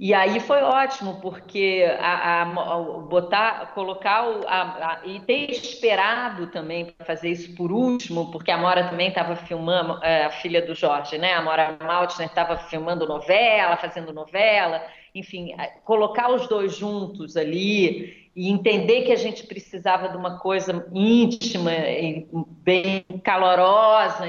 S3: e aí foi ótimo, porque a, a, a botar, colocar o, a, e ter esperado também para fazer isso por último, porque a Mora também estava filmando, é, a filha do Jorge, né? A Mora Maltner estava filmando novela, fazendo novela, enfim, colocar os dois juntos ali e entender que a gente precisava de uma coisa íntima, bem calorosa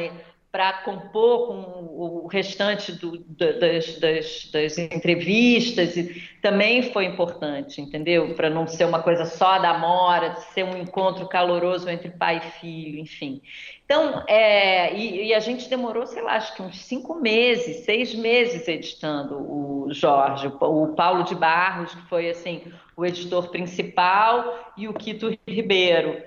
S3: para compor com o restante do, das, das, das, entrevistas também foi importante, entendeu? Para não ser uma coisa só da Mora, ser um encontro caloroso entre pai e filho, enfim. Então, é, e, e, a gente demorou, sei lá, acho que uns cinco meses, seis meses editando o Jorge, o Paulo de Barros, que foi assim o editor principal, e o Quito Ribeiro.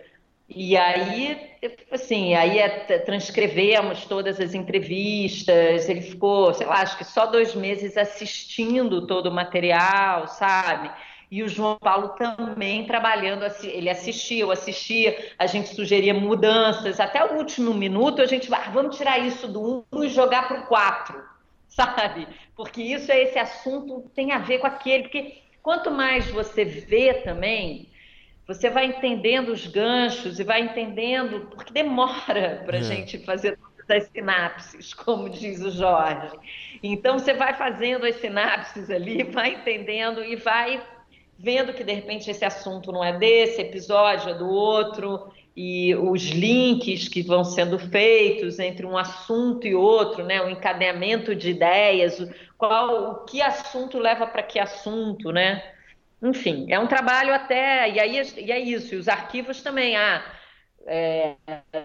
S3: E aí, assim, aí é, transcrevemos todas as entrevistas, ele ficou, sei lá, acho que só dois meses assistindo todo o material, sabe? E o João Paulo também trabalhando, ele assistia, eu assistia, a gente sugeria mudanças, até o último minuto a gente ah, vamos tirar isso do 1 e jogar para o 4, sabe? Porque isso é esse assunto, tem a ver com aquele, porque quanto mais você vê também, você vai entendendo os ganchos e vai entendendo, porque demora *laughs* para a é. gente fazer todas as sinapses, como diz o Jorge. Então você vai fazendo as sinapses ali, *laughs* vai entendendo e vai vendo que de repente esse assunto não é desse episódio, é do outro, e os links que vão sendo feitos entre um assunto e outro, né, o encadeamento de ideias, qual o que assunto leva para que assunto, né? Enfim, é um trabalho até. E, aí, e é isso, e os arquivos também. Ah, é,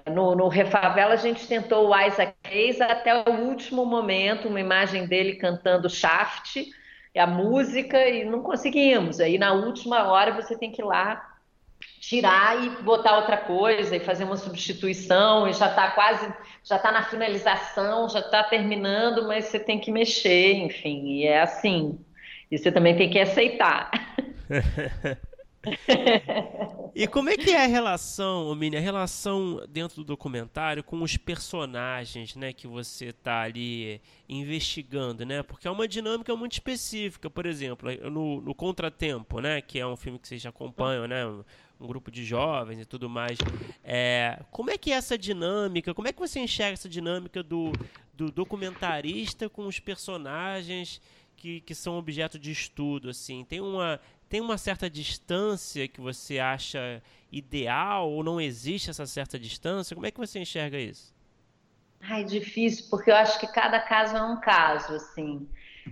S3: no, no Refavela a gente tentou o Isaac Hayes até o último momento, uma imagem dele cantando Shaft, a música, e não conseguimos. Aí na última hora você tem que ir lá tirar e botar outra coisa e fazer uma substituição e já está quase, já está na finalização, já está terminando, mas você tem que mexer, enfim, e é assim. E você também tem que aceitar. *laughs*
S2: e como é que é a relação, Mini, a relação dentro do documentário com os personagens, né, que você está ali investigando, né? Porque é uma dinâmica muito específica. Por exemplo, no, no Contratempo, né, que é um filme que vocês acompanham, né, um grupo de jovens e tudo mais. É, como é que é essa dinâmica? Como é que você enxerga essa dinâmica do, do documentarista com os personagens que, que são objeto de estudo? Assim, tem uma tem uma certa distância que você acha ideal ou não existe essa certa distância? Como é que você enxerga isso?
S3: Ai, difícil, porque eu acho que cada caso é um caso, assim.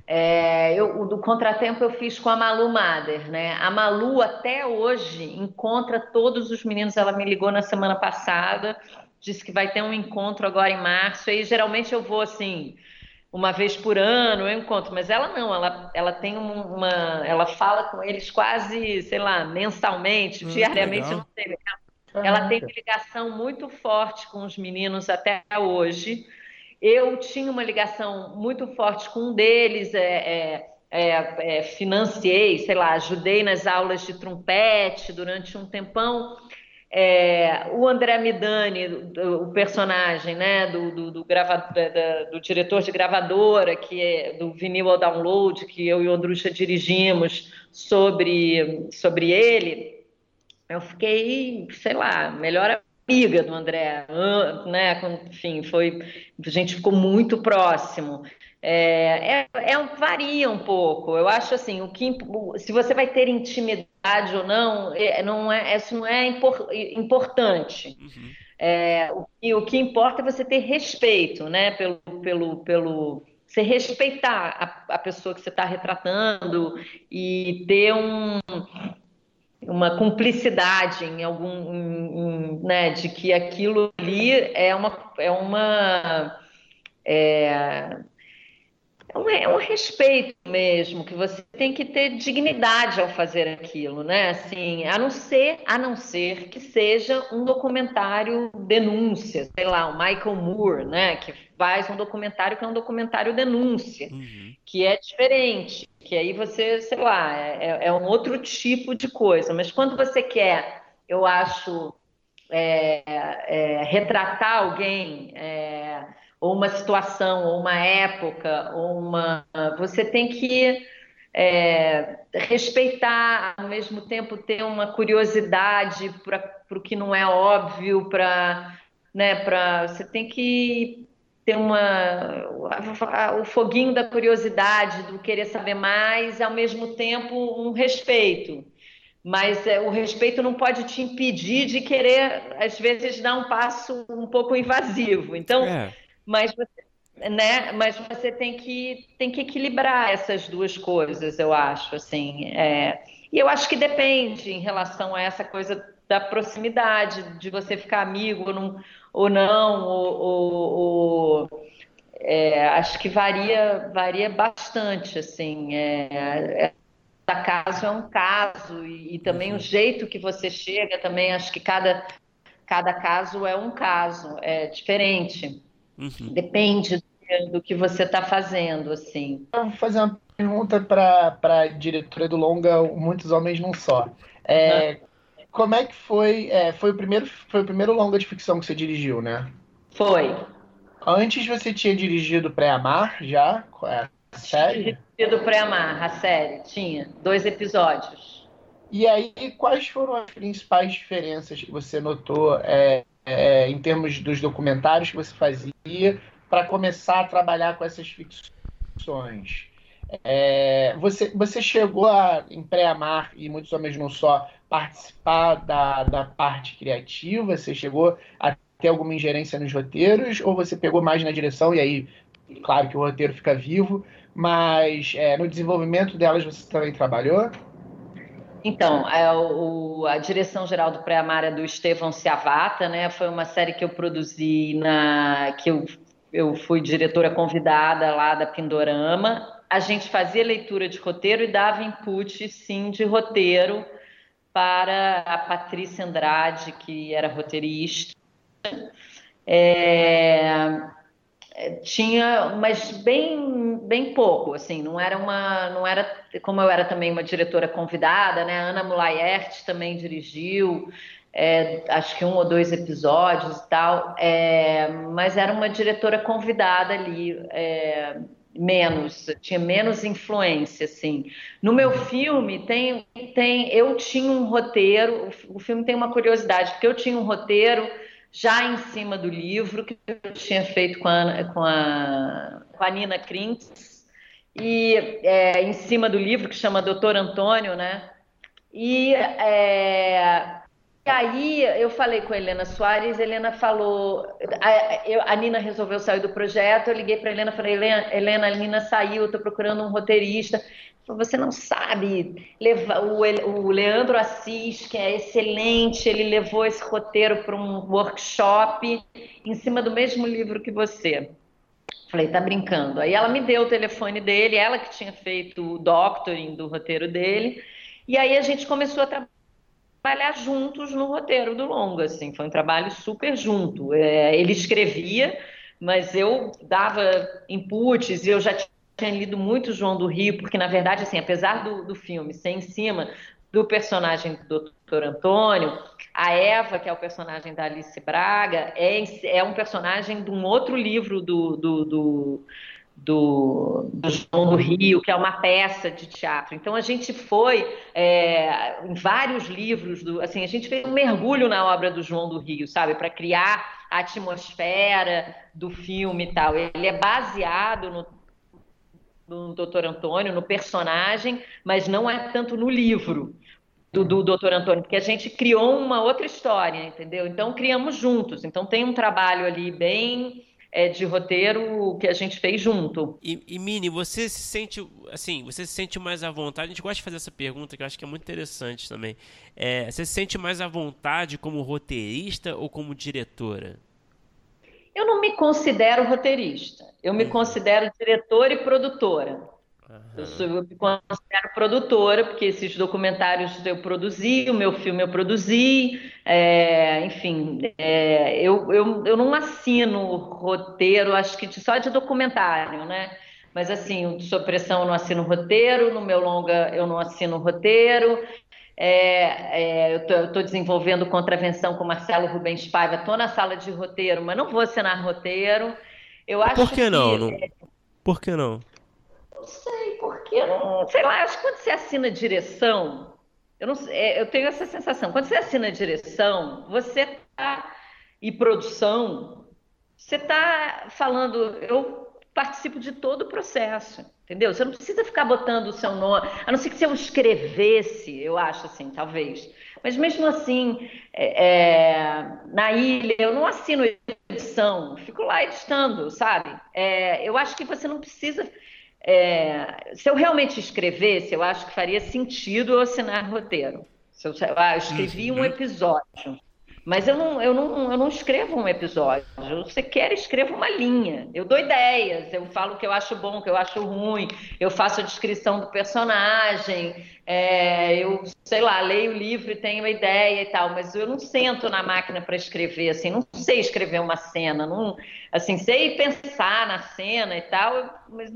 S3: É, eu, o do contratempo eu fiz com a Malu Mader, né? A Malu até hoje encontra todos os meninos. Ela me ligou na semana passada, disse que vai ter um encontro agora em março. E geralmente eu vou assim uma vez por ano eu encontro, mas ela não, ela, ela tem uma, ela fala com eles quase, sei lá, mensalmente, hum, diariamente, não sei. Ela, ela tem uma ligação muito forte com os meninos até hoje. Eu tinha uma ligação muito forte com um deles, é, é, é, é, financiei, sei lá, ajudei nas aulas de trompete durante um tempão. É, o André Midani, o personagem né, do, do, do, do, diretor de gravadora, que é do vinil ao download, que eu e o Andrucha dirigimos sobre, sobre ele, eu fiquei, sei lá, melhor amiga do André, né? Enfim, foi, a gente ficou muito próximo. É, é, é, varia um pouco. Eu acho assim, o que se você vai ter intimidade ou não, é, não é, isso não é impor, importante. Uhum. É, o, que, o que importa é você ter respeito, né? Pelo, pelo, pelo você respeitar a, a pessoa que você está retratando e ter um, uma cumplicidade em algum, em, em, né? De que aquilo ali é uma, é uma é, é um, é um respeito mesmo, que você tem que ter dignidade ao fazer aquilo, né? Assim, a não ser, a não ser que seja um documentário denúncia, sei lá, o Michael Moore, né? Que faz um documentário que é um documentário denúncia, uhum. que é diferente, que aí você, sei lá, é, é um outro tipo de coisa. Mas quando você quer, eu acho, é, é, retratar alguém é, ou uma situação, ou uma época, ou uma. Você tem que é, respeitar, ao mesmo tempo ter uma curiosidade para o que não é óbvio, para. Né, pra, você tem que ter uma o foguinho da curiosidade, do querer saber mais, ao mesmo tempo um respeito. Mas é, o respeito não pode te impedir de querer, às vezes, dar um passo um pouco invasivo. Então, é mas você, né, mas você tem que, tem que equilibrar essas duas coisas, eu acho, assim, é, e eu acho que depende em relação a essa coisa da proximidade, de você ficar amigo ou não, ou, não, ou, ou, ou é, acho que varia, varia bastante, assim, é, é, cada caso é um caso, e, e também uhum. o jeito que você chega, também acho que cada, cada caso é um caso, é diferente. Uhum. Depende do que você está fazendo, assim.
S1: vou fazer uma pergunta para a diretora do longa Muitos Homens Não Só. É, uhum. Como é que foi? É, foi o primeiro foi o primeiro longa de ficção que você dirigiu, né?
S3: Foi.
S1: Antes você tinha dirigido Pré-Amar já? É, a série?
S3: Dirigido Pré-Amar, a série. Tinha dois episódios.
S1: E aí, quais foram as principais diferenças que você notou é, é, em termos dos documentários que você fazia para começar a trabalhar com essas ficções. É, você, você chegou a, em pré-amar, e muitos homens não só, participar da, da parte criativa? Você chegou a ter alguma ingerência nos roteiros? Ou você pegou mais na direção e aí, claro que o roteiro fica vivo, mas é, no desenvolvimento delas você também trabalhou?
S3: Então, é, o, a direção geral do Pré-Amar é do Estevão Ciavata, né? Foi uma série que eu produzi na que eu, eu fui diretora convidada lá da Pindorama. A gente fazia leitura de roteiro e dava input, sim, de roteiro para a Patrícia Andrade, que era roteirista. É, tinha, mas bem, bem pouco, assim, não era uma, não era, como eu era também uma diretora convidada, né, a Ana Mulayert também dirigiu, é, acho que um ou dois episódios e tal, é, mas era uma diretora convidada ali, é, menos, tinha menos influência, assim. No meu filme tem, tem, eu tinha um roteiro, o filme tem uma curiosidade, porque eu tinha um roteiro já em cima do livro que eu tinha feito com a, com a, com a Nina Krintz, e é, em cima do livro que chama Doutor Antônio, né? E, é, e aí eu falei com a Helena Soares, a Helena falou, a, eu, a Nina resolveu sair do projeto, eu liguei para a Helena, falei, Helena, Helena, a Nina saiu, estou procurando um roteirista. Você não sabe, o Leandro Assis, que é excelente, ele levou esse roteiro para um workshop em cima do mesmo livro que você. Falei, tá brincando. Aí ela me deu o telefone dele, ela que tinha feito o doctoring do roteiro dele, e aí a gente começou a trabalhar juntos no roteiro do longa, assim, foi um trabalho super junto. É, ele escrevia, mas eu dava inputs e eu já tinha lido muito João do Rio, porque na verdade, assim, apesar do, do filme ser em cima do personagem do Dr. Antônio, a Eva, que é o personagem da Alice Braga, é, é um personagem de um outro livro do, do, do, do, do João do Rio, que é uma peça de teatro. Então a gente foi é, em vários livros, do, assim, a gente fez um mergulho na obra do João do Rio, sabe, para criar a atmosfera do filme e tal. Ele é baseado no do Dr. Antônio, no personagem, mas não é tanto no livro do, do Dr. Antônio, porque a gente criou uma outra história, entendeu? Então criamos juntos. Então tem um trabalho ali bem é, de roteiro que a gente fez junto.
S2: E, e, Mini, você se sente assim, você se sente mais à vontade? A gente gosta de fazer essa pergunta que eu acho que é muito interessante também. É, você se sente mais à vontade como roteirista ou como diretora?
S3: Eu não me considero roteirista, eu me uhum. considero diretora e produtora. Uhum. Eu, sou, eu me considero produtora, porque esses documentários eu produzi, o meu filme eu produzi, é, enfim, é, eu, eu, eu não assino roteiro, acho que só de documentário, né? Mas assim, sob pressão eu não assino roteiro, no meu longa eu não assino roteiro, é, é, eu estou desenvolvendo contravenção com Marcelo Rubens Paiva, estou na sala de roteiro, mas não vou assinar roteiro. Eu acho
S2: Por que não? não... Por que não?
S3: Não sei, porque não. Sei lá, acho que quando você assina direção, eu, não, é, eu tenho essa sensação. Quando você assina direção, você está. e produção, você está falando. Eu participo de todo o processo. Entendeu? Você não precisa ficar botando o seu nome, a não ser que se eu escrevesse, eu acho assim, talvez. Mas mesmo assim, é, é, na ilha, eu não assino edição, fico lá editando, sabe? É, eu acho que você não precisa. É, se eu realmente escrevesse, eu acho que faria sentido eu assinar roteiro. Se eu, ah, eu escrevi um episódio. Mas eu não, eu, não, eu não escrevo um episódio. Você quer, escrevo uma linha. Eu dou ideias, eu falo o que eu acho bom, o que eu acho ruim, eu faço a descrição do personagem, é, eu, sei lá, leio o livro e tenho uma ideia e tal, mas eu não sento na máquina para escrever, assim, não sei escrever uma cena, não, assim, sei pensar na cena e tal, mas,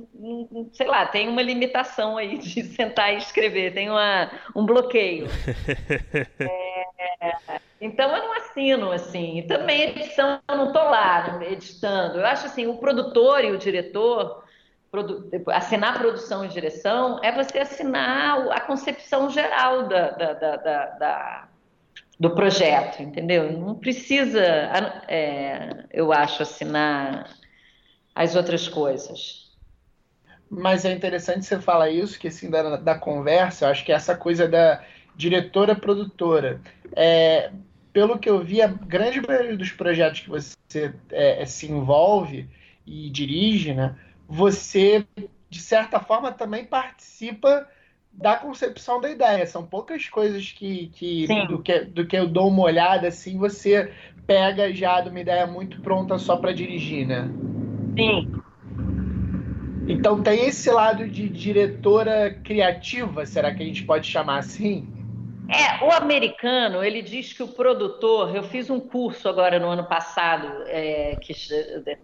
S3: sei lá, tem uma limitação aí de *laughs* sentar e escrever, tem uma, um bloqueio. É, *laughs* então eu não assino, assim, e também edição, eu não estou lá editando, eu acho assim, o produtor e o diretor assinar produção e direção é você assinar a concepção geral da, da, da, da do projeto, entendeu? Não precisa, é, eu acho, assinar as outras coisas.
S1: Mas é interessante você falar isso, que assim, da, da conversa, eu acho que essa coisa da diretora-produtora. É, pelo que eu vi, a grande maioria dos projetos que você é, se envolve e dirige, né? Você, de certa forma, também participa da concepção da ideia. São poucas coisas que, que do, que do que eu dou uma olhada assim, você pega já de uma ideia muito pronta só para dirigir, né?
S3: Sim.
S1: Então tem esse lado de diretora criativa, será que a gente pode chamar assim?
S3: É, o americano, ele diz que o produtor, eu fiz um curso agora no ano passado é, que,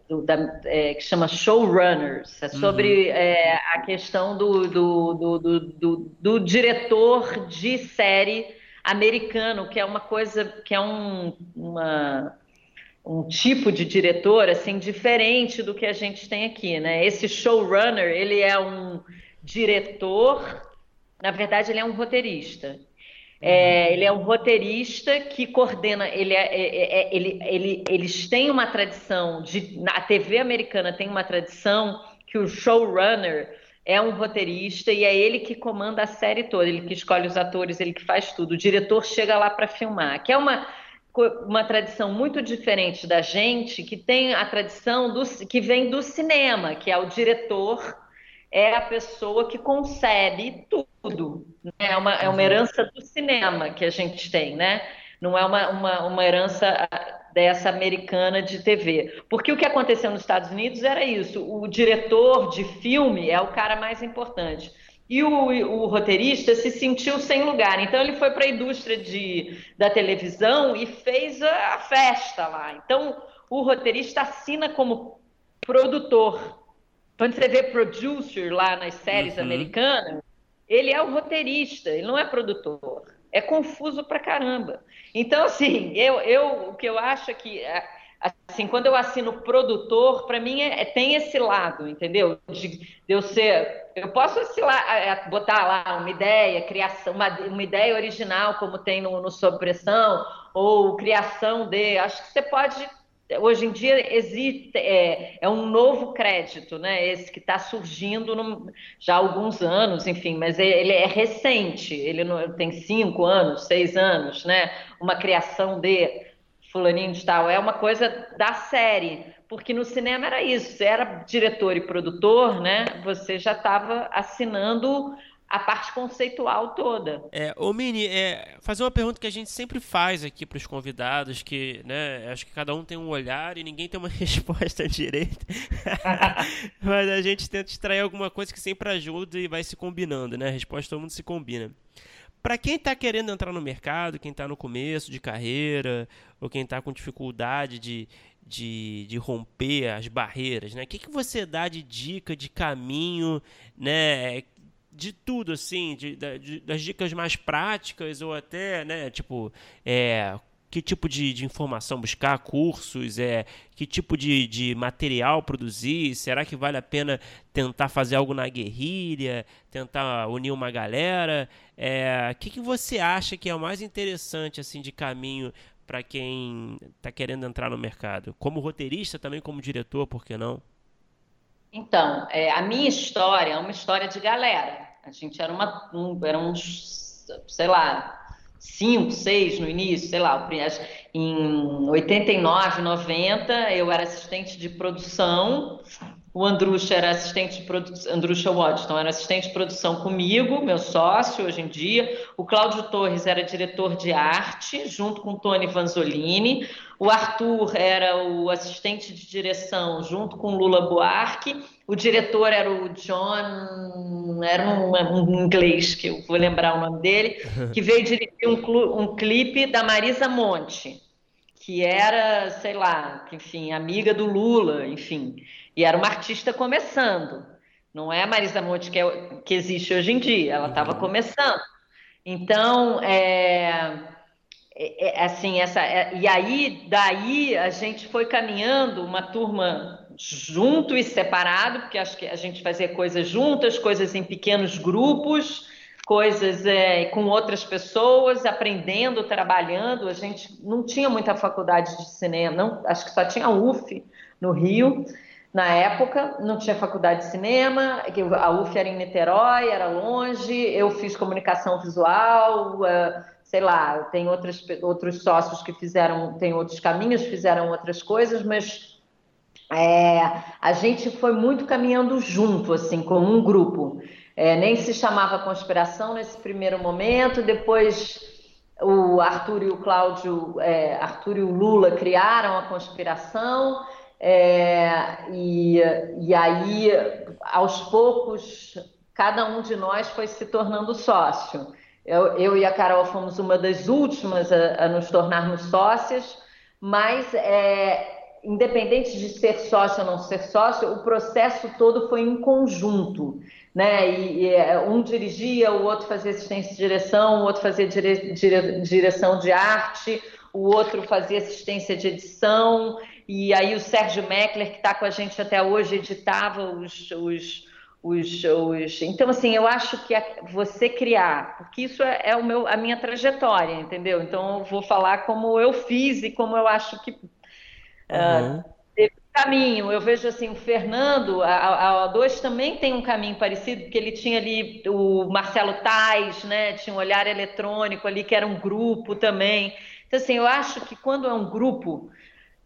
S3: do, da, é, que, chama Showrunners, é sobre uhum. é, a questão do, do, do, do, diretor de série americano, que é uma coisa, que é um, uma, um tipo de diretor assim diferente do que a gente tem aqui, né? Esse showrunner, ele é um diretor, na verdade ele é um roteirista. É, ele é um roteirista que coordena. Ele é, é, é, ele, ele, eles têm uma tradição de, a TV americana tem uma tradição que o showrunner é um roteirista e é ele que comanda a série toda. Ele que escolhe os atores, ele que faz tudo. O diretor chega lá para filmar, que é uma uma tradição muito diferente da gente, que tem a tradição do, que vem do cinema, que é o diretor é a pessoa que concebe tudo. Né? É, uma, é uma herança do cinema que a gente tem, né? Não é uma, uma, uma herança ah, dessa americana de TV. Porque o que aconteceu nos Estados Unidos era isso: o diretor de filme é o cara mais importante. E o, o, roteirista se sentiu sem lugar. Então ele foi para a indústria de, da televisão e fez a, a festa lá. Então o roteirista assina como produtor quando você vê producer lá nas séries uhum. americanas, ele é o roteirista, ele não é produtor. É confuso pra caramba. Então, assim, eu, eu o que eu acho é que, é, assim, quando eu assino produtor, para mim é, é, tem esse lado, entendeu? De, de eu ser. Eu posso é, botar lá uma ideia, criação, uma, uma ideia original, como tem no, no Sob Pressão, ou criação de. Acho que você pode hoje em dia existe é, é, um novo crédito, né? Esse que está surgindo no, já há alguns anos, enfim, mas ele é recente, ele não, tem cinco anos, seis anos, né? Uma criação de fulaninho de tal, é uma coisa da série, porque no cinema era isso, você era diretor e produtor, né? Você já estava assinando a parte conceitual toda.
S2: É, ô Mini, é, fazer uma pergunta que a gente sempre faz aqui para os convidados, que né, acho que cada um tem um olhar e ninguém tem uma *laughs* resposta direita. *laughs* Mas a gente tenta extrair alguma coisa que sempre ajuda e vai se combinando, né? A resposta todo mundo se combina. Para quem está querendo entrar no mercado, quem está no começo de carreira, ou quem está com dificuldade de, de, de, romper as barreiras, né? O que, que você dá de dica, de caminho, né? De tudo, assim, de, de, das dicas mais práticas ou até, né, tipo, é, que tipo de, de informação buscar, cursos, é, que tipo de, de material produzir, será que vale a pena tentar fazer algo na guerrilha, tentar unir uma galera, é, o que, que você acha que é o mais interessante, assim, de caminho para quem está querendo entrar no mercado? Como roteirista, também como diretor, por que não?
S3: Então, é, a minha história é uma história de galera. A gente era uma, um, era uns, sei lá, cinco, seis no início, sei lá, em 89, 90, eu era assistente de produção, o Andrucha era assistente de produção, Andrucha Waddington era assistente de produção comigo, meu sócio hoje em dia, o Cláudio Torres era diretor de arte, junto com o Tony Vanzolini, o Arthur era o assistente de direção junto com Lula Buarque. O diretor era o John, era um, um inglês que eu vou lembrar o nome dele, que veio dirigir um, um clipe da Marisa Monte, que era, sei lá, enfim, amiga do Lula, enfim, e era uma artista começando. Não é a Marisa Monte que, é, que existe hoje em dia, ela estava uhum. começando. Então, é, é, é, assim, essa, é, e aí, daí a gente foi caminhando uma turma junto e separado, porque acho que a gente fazia coisas juntas, coisas em pequenos grupos, coisas é, com outras pessoas, aprendendo, trabalhando. A gente não tinha muita faculdade de cinema, não, acho que só tinha UF no Rio. Na época, não tinha faculdade de cinema, a UF era em Niterói, era longe, eu fiz comunicação visual, uh, sei lá, tem outros, outros sócios que fizeram, tem outros caminhos, fizeram outras coisas, mas é, a gente foi muito caminhando junto, assim, com um grupo. É, nem se chamava conspiração nesse primeiro momento, depois o Arthur e o Cláudio, é, Arthur e o Lula criaram a conspiração, é, e, e aí, aos poucos, cada um de nós foi se tornando sócio. Eu, eu e a Carol fomos uma das últimas a, a nos tornarmos sócias, mas é, independente de ser sócio ou não ser sócio, o processo todo foi em conjunto. Né? E, e um dirigia, o outro fazia assistência de direção, o outro fazia dire, dire, direção de arte, o outro fazia assistência de edição, e aí o Sérgio Meckler, que está com a gente até hoje, editava os, os os, os, Então, assim, eu acho que você criar, porque isso é, é, o meu, a minha trajetória, entendeu? Então, eu vou falar como eu fiz e como eu acho que uhum. uh, teve um caminho. Eu vejo assim, o Fernando, a, a O2 também tem um caminho parecido, porque ele tinha ali o Marcelo Tais, né? Tinha um olhar eletrônico ali, que era um grupo também. Então, assim, eu acho que quando é um grupo,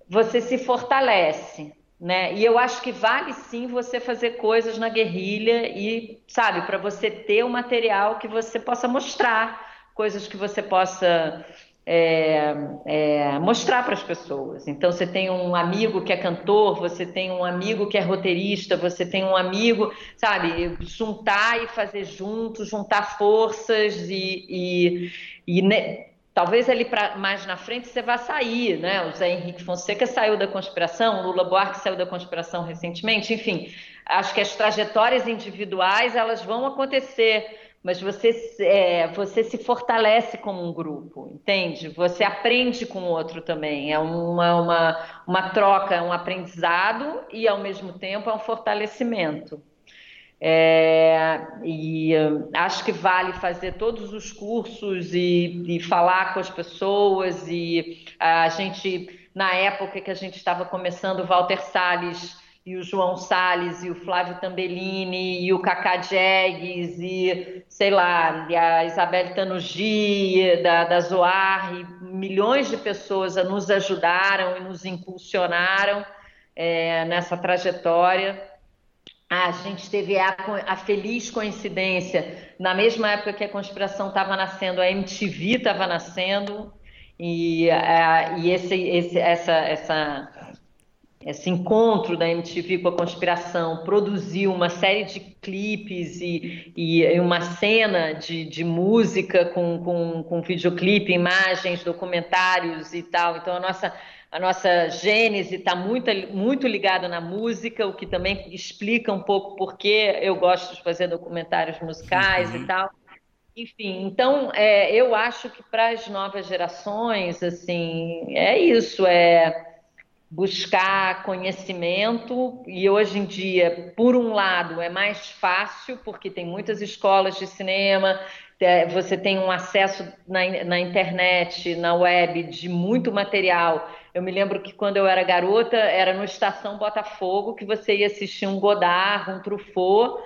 S3: você se fortalece. Né? E eu acho que vale sim você fazer coisas na guerrilha e, sabe, para você ter o material que você possa mostrar, coisas que você possa é, é, mostrar para as pessoas. Então, você tem um amigo que é cantor, você tem um amigo que é roteirista, você tem um amigo, sabe, juntar e fazer junto, juntar forças e, e, e né, Talvez ali pra, mais na frente você vá sair, né? O Zé Henrique Fonseca saiu da conspiração, o Lula Buarque saiu da conspiração recentemente, enfim. Acho que as trajetórias individuais elas vão acontecer, mas você, é, você se fortalece como um grupo, entende? Você aprende com o outro também. É uma, uma, uma troca, é um aprendizado e, ao mesmo tempo, é um fortalecimento. É, e hum, acho que vale fazer todos os cursos e, e, falar com as pessoas. E a gente, na época que a gente estava começando, o Walter Salles e o João Salles e o Flávio Tambellini e o Cacá Jegues e, sei lá, e a Isabel Tanugi da, da Zoar, e milhões de pessoas nos ajudaram e nos impulsionaram é, nessa trajetória. A gente teve a, a, feliz coincidência, na mesma época que a conspiração estava nascendo, a MTV estava nascendo, e, a, e esse, esse, essa, essa, esse encontro da MTV com a conspiração produziu uma série de clipes e, e uma cena de, de música com, com, com videoclipe, imagens, documentários e tal. Então, a nossa a nossa gênese está muito, muito ligada na música, o que também explica um pouco por que eu gosto de fazer documentários musicais uhum. e tal. Enfim, então é, eu acho que para as novas gerações, assim, é isso, é buscar conhecimento e hoje em dia, por um lado, é mais fácil porque tem muitas escolas de cinema, você tem um acesso na, na internet, na web de muito material eu me lembro que quando eu era garota, era no Estação Botafogo que você ia assistir um Godard, um Truffaut,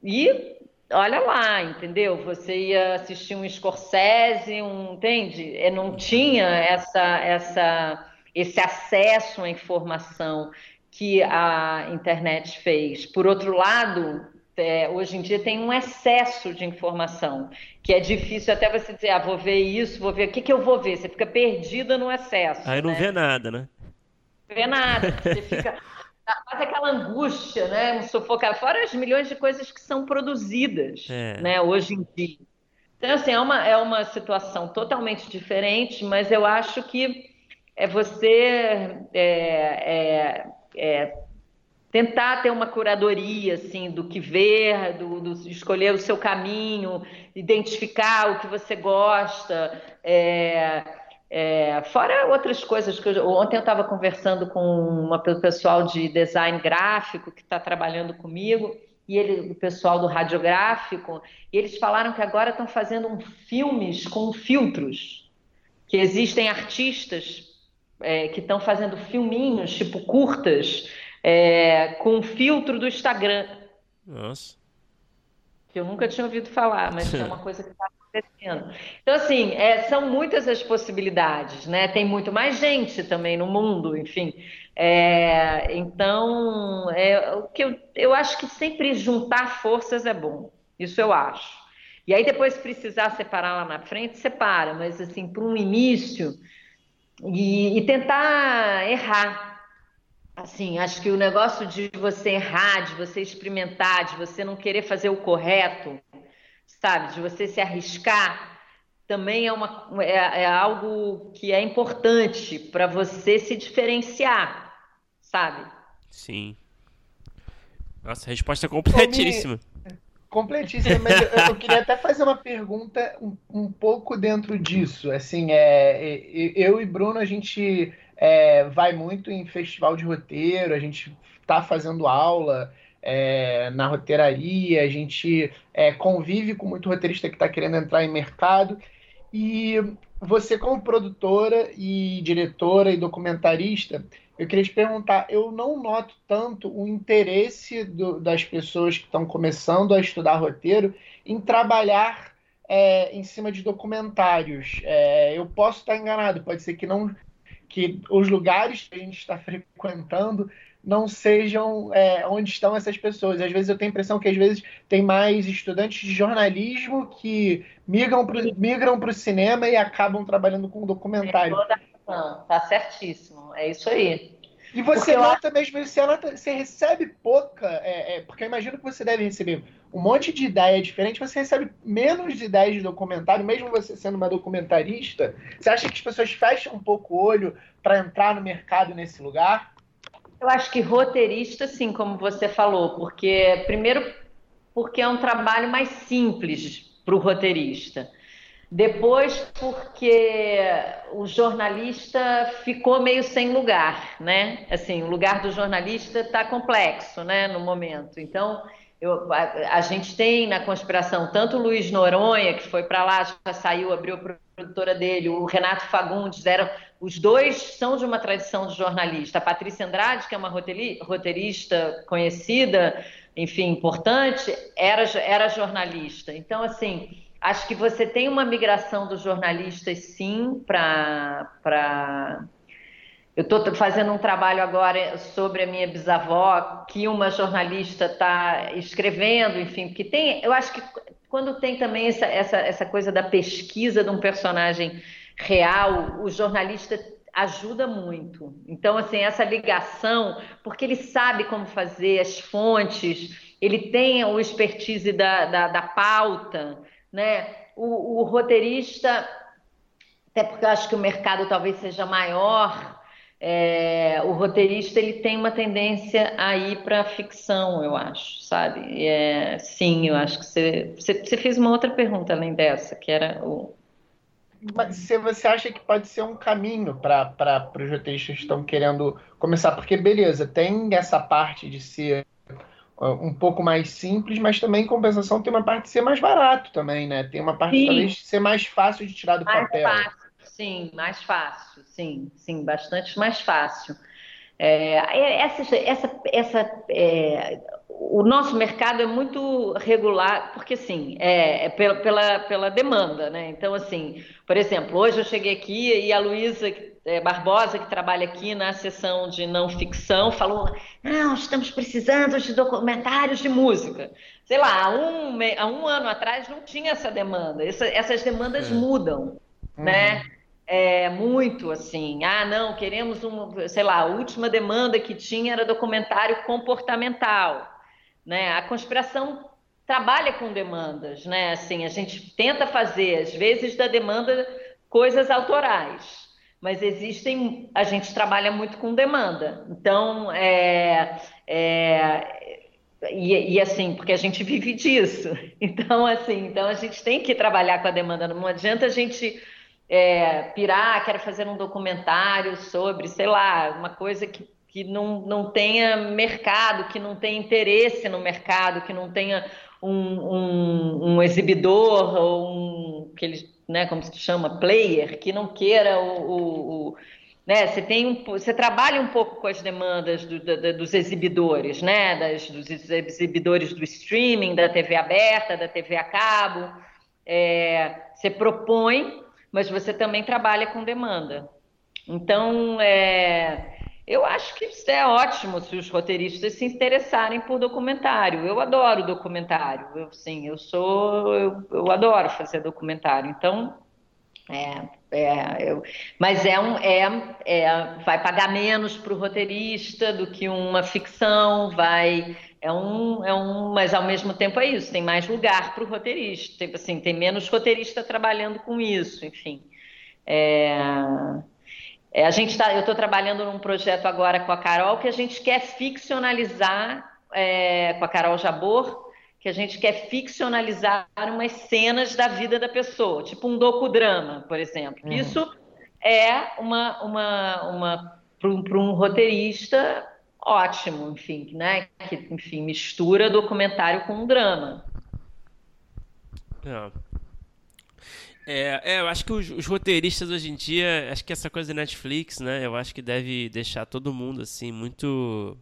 S3: e olha lá, entendeu? Você ia assistir um Scorsese, um, entende? Eu não tinha essa, essa, esse acesso à informação que a internet fez. Por outro lado, é, hoje em dia tem um excesso de informação, que é difícil até você dizer, ah, vou ver isso, vou ver, o que, que eu vou ver? Você fica perdida no excesso.
S2: Aí não né? vê nada, né?
S3: Não vê nada, você fica... *laughs* Faz aquela angústia, né? Um sufocar. Fora as milhões de coisas que são produzidas, é. né? Hoje em dia. Então, assim, é uma, é uma situação totalmente diferente, mas eu acho que é você é, é, é tentar ter uma curadoria assim do que ver, do, do, escolher o seu caminho, identificar o que você gosta. É, é, fora outras coisas que eu, ontem eu estava conversando com uma pessoal de design gráfico que está trabalhando comigo e ele, o pessoal do radiográfico, e eles falaram que agora estão fazendo um filmes com filtros, que existem artistas é, que estão fazendo filminhos, tipo curtas, é, com filtro do Instagram.
S2: Nossa.
S3: Que eu nunca tinha ouvido falar, mas é uma *laughs* coisa que está acontecendo. Então, assim, é, são muitas as possibilidades, né? Tem muito mais gente também no mundo, enfim. É, então, é, o que eu, eu acho que sempre juntar forças é bom. Isso eu acho. E aí depois, se precisar separar lá na frente, separa, mas assim, para um início e, e tentar errar. Assim, acho que o negócio de você errar, de você experimentar, de você não querer fazer o correto, sabe, de você se arriscar, também é, uma, é, é algo que é importante para você se diferenciar, sabe?
S2: Sim. Nossa, resposta completíssima.
S1: Completíssima, mas eu, eu, queria até fazer uma pergunta um, um pouco dentro disso. Assim, é, é, eu e Bruno, a gente é, vai muito em festival de roteiro, a gente está fazendo aula é, na roteiraria, a gente é, convive com muito roteirista que está querendo entrar em mercado. E você, como produtora e diretora e documentarista, eu queria te perguntar, eu não noto tanto o interesse do, das pessoas que estão começando a estudar roteiro em trabalhar é, em cima de documentários. É, eu posso estar enganado, pode ser que não que os lugares que a gente está frequentando não sejam é, onde estão essas pessoas. Às vezes eu tenho a impressão que às vezes tem mais estudantes de jornalismo que migram para migram o cinema e acabam trabalhando com documentário.
S3: Não, tá certíssimo, é isso aí.
S1: E você porque nota eu... mesmo, você, nota, você recebe pouca, é, é, porque eu imagino que você deve receber um monte de ideia diferente, você recebe menos de ideias de documentário, mesmo você sendo uma documentarista. Você acha que as pessoas fecham um pouco o olho para entrar no mercado nesse lugar?
S3: Eu acho que roteirista, sim, como você falou, porque primeiro porque é um trabalho mais simples para o roteirista. Depois, porque o jornalista ficou meio sem lugar, né? Assim, o lugar do jornalista está complexo, né, no momento. Então, eu, a, a, gente tem na conspiração tanto o Luiz Noronha, que foi para lá, já saiu, abriu a produtora dele, o Renato Fagundes, eram, os dois são de uma tradição de jornalista. A Patrícia Andrade, que é uma roteirista conhecida, enfim, importante, era, era jornalista. Então, assim, Acho que você tem uma migração dos jornalistas, sim, para. Eu estou fazendo um trabalho agora sobre a minha bisavó, que uma jornalista está escrevendo, enfim, porque tem. Eu acho que quando tem também essa, essa, essa coisa da pesquisa de um personagem real, o jornalista ajuda muito. Então, assim, essa ligação, porque ele sabe como fazer as fontes, ele tem o expertise da, da, da pauta né? O, o roteirista, até porque eu acho que o mercado talvez seja maior, é, o roteirista ele tem uma tendência a ir para a ficção, eu acho, sabe? É, sim, eu acho que você, você, você, fez uma outra pergunta além dessa, que era o.
S1: Mas se você acha que pode ser um caminho para os roteiristas que estão querendo começar, porque beleza, tem essa parte de ser um pouco mais simples, mas também em compensação tem uma parte de ser mais barato também, né? Tem uma parte sim. talvez ser mais fácil de tirar do
S3: mais
S1: papel.
S3: Fácil, sim, mais fácil, sim, sim, bastante mais fácil. É, é essa, essa, essa, é, o nosso mercado é muito regular, porque assim, é, é pela, pela, pela demanda, né? Então, assim, por exemplo, hoje eu cheguei aqui e a Luísa é, Barbosa, que trabalha aqui na seção de não ficção, falou: não, estamos precisando de documentários de música. Sei lá, há um, há um ano atrás não tinha essa demanda. Essa, essas demandas é. mudam, uhum. né? É, muito assim, ah, não, queremos um, sei lá, a última demanda que tinha era documentário comportamental, né? A conspiração trabalha com demandas, né? Assim, a gente tenta fazer, às vezes, da demanda coisas autorais, mas existem, a gente trabalha muito com demanda. Então, é, é e, e, assim, porque a gente vive disso. *laughs* Então, assim, então a gente tem que trabalhar com a demanda. Não adianta a gente é, pirar, quero fazer um documentário sobre, sei lá, uma coisa que, que não, não tenha mercado, que não tenha interesse no mercado, que não tenha um, um, um exibidor ou um que né, como se chama, player, que não queira o, o, o né, você tem um, você trabalha um pouco com as demandas do, do, dos exibidores, né, das, dos exibidores do streaming, da TV aberta, da TV a cabo, é, você propõe, mas você também trabalha com demanda. Então, é, Eu acho que isso é ótimo se os roteiristas se interessarem por documentário. Eu adoro documentário. Eu, sim, eu sou, eu, eu adoro fazer documentário. Então, é, é, eu, mas é um, é, é, vai pagar menos para o roteirista do que uma ficção, vai é um, é um, mas ao mesmo tempo é isso, tem mais lugar para o roteirista, tipo assim, tem menos roteirista trabalhando com isso, enfim. É, é, a gente tá, eu estou trabalhando num projeto agora com a Carol que a gente quer ficcionalizar é, com a Carol Jabor, que a gente quer ficcionalizar umas cenas da vida da pessoa, tipo um docudrama, por exemplo. Uhum. Isso é uma, uma, uma para um, um, roteirista ótimo, enfim, né? Que enfim mistura documentário com drama.
S2: É. É, é, eu acho que os, os, roteiristas hoje em dia, acho que essa coisa da Netflix, né? Eu acho que deve deixar todo mundo assim muito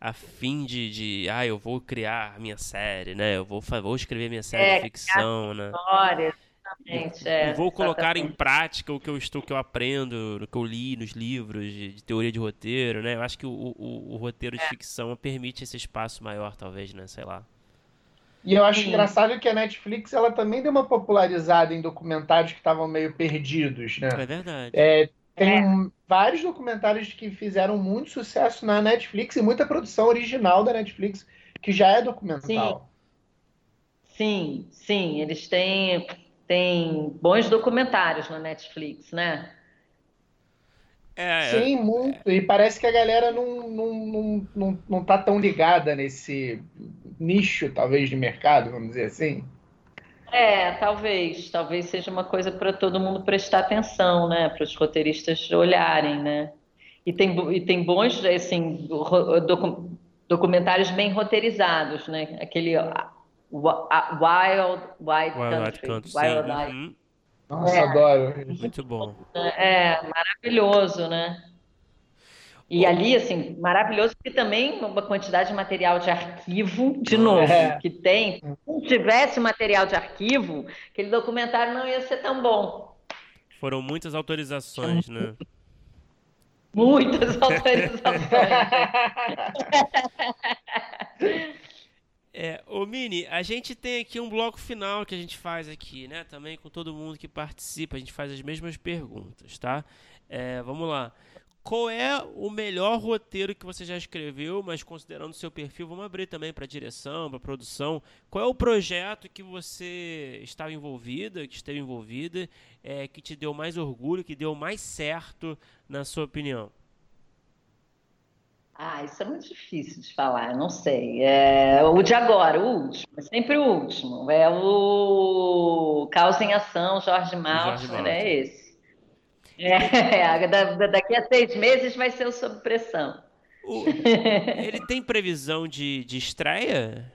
S2: a fim de, de ah, eu vou criar minha série, né? Eu vou, vou escrever minha série é, de ficção, né?
S3: História, exatamente. É,
S2: e vou colocar exatamente. em prática o que eu estou, que eu aprendo, o que eu li nos livros de, de teoria de roteiro, né? Eu acho que o, o, o roteiro de é. ficção permite esse espaço maior, talvez, né? Sei lá.
S1: E eu acho Sim. engraçado que a Netflix ela também deu uma popularizada em documentários que estavam meio perdidos, né?
S2: É verdade.
S1: É, tem é. vários documentários que fizeram muito sucesso na Netflix e muita produção original da Netflix que já é documental.
S3: Sim, sim, sim. eles têm, têm bons documentários na Netflix, né?
S1: É, é, Sim, muito. E parece que a galera não, não, não, não, não tá tão ligada nesse nicho, talvez, de mercado, vamos dizer assim.
S3: É, talvez. Talvez seja uma coisa para todo mundo prestar atenção, né? Para os roteiristas olharem, né? E tem, e tem bons, assim, documentários bem roteirizados, né? Aquele Wild, Wild, Wild Country. Wild
S2: Wild uhum.
S1: Nossa, é, adoro.
S2: Muito bom.
S3: É, maravilhoso, né? E ali, assim, maravilhoso, porque também uma quantidade de material de arquivo, de novo, é. que tem. Se não tivesse material de arquivo, aquele documentário não ia ser tão bom.
S2: Foram muitas autorizações, né?
S3: Muitas *laughs* autorizações. *laughs*
S2: É, ô Mini, a gente tem aqui um bloco final que a gente faz aqui, né? Também com todo mundo que participa, a gente faz as mesmas perguntas, tá? É, vamos lá. Qual é o melhor roteiro que você já escreveu, mas considerando o seu perfil, vamos abrir também para direção, para produção. Qual é o projeto que você estava envolvida, que esteve envolvida, é, que te deu mais orgulho, que deu mais certo, na sua opinião?
S3: Ah, isso é muito difícil de falar, não sei. É o de agora, o último, é sempre o último. É o Caos em Ação, Jorge Maltner, é esse. É, *laughs* daqui a seis meses vai ser o Sob Pressão.
S2: O, ele tem previsão de, de estreia?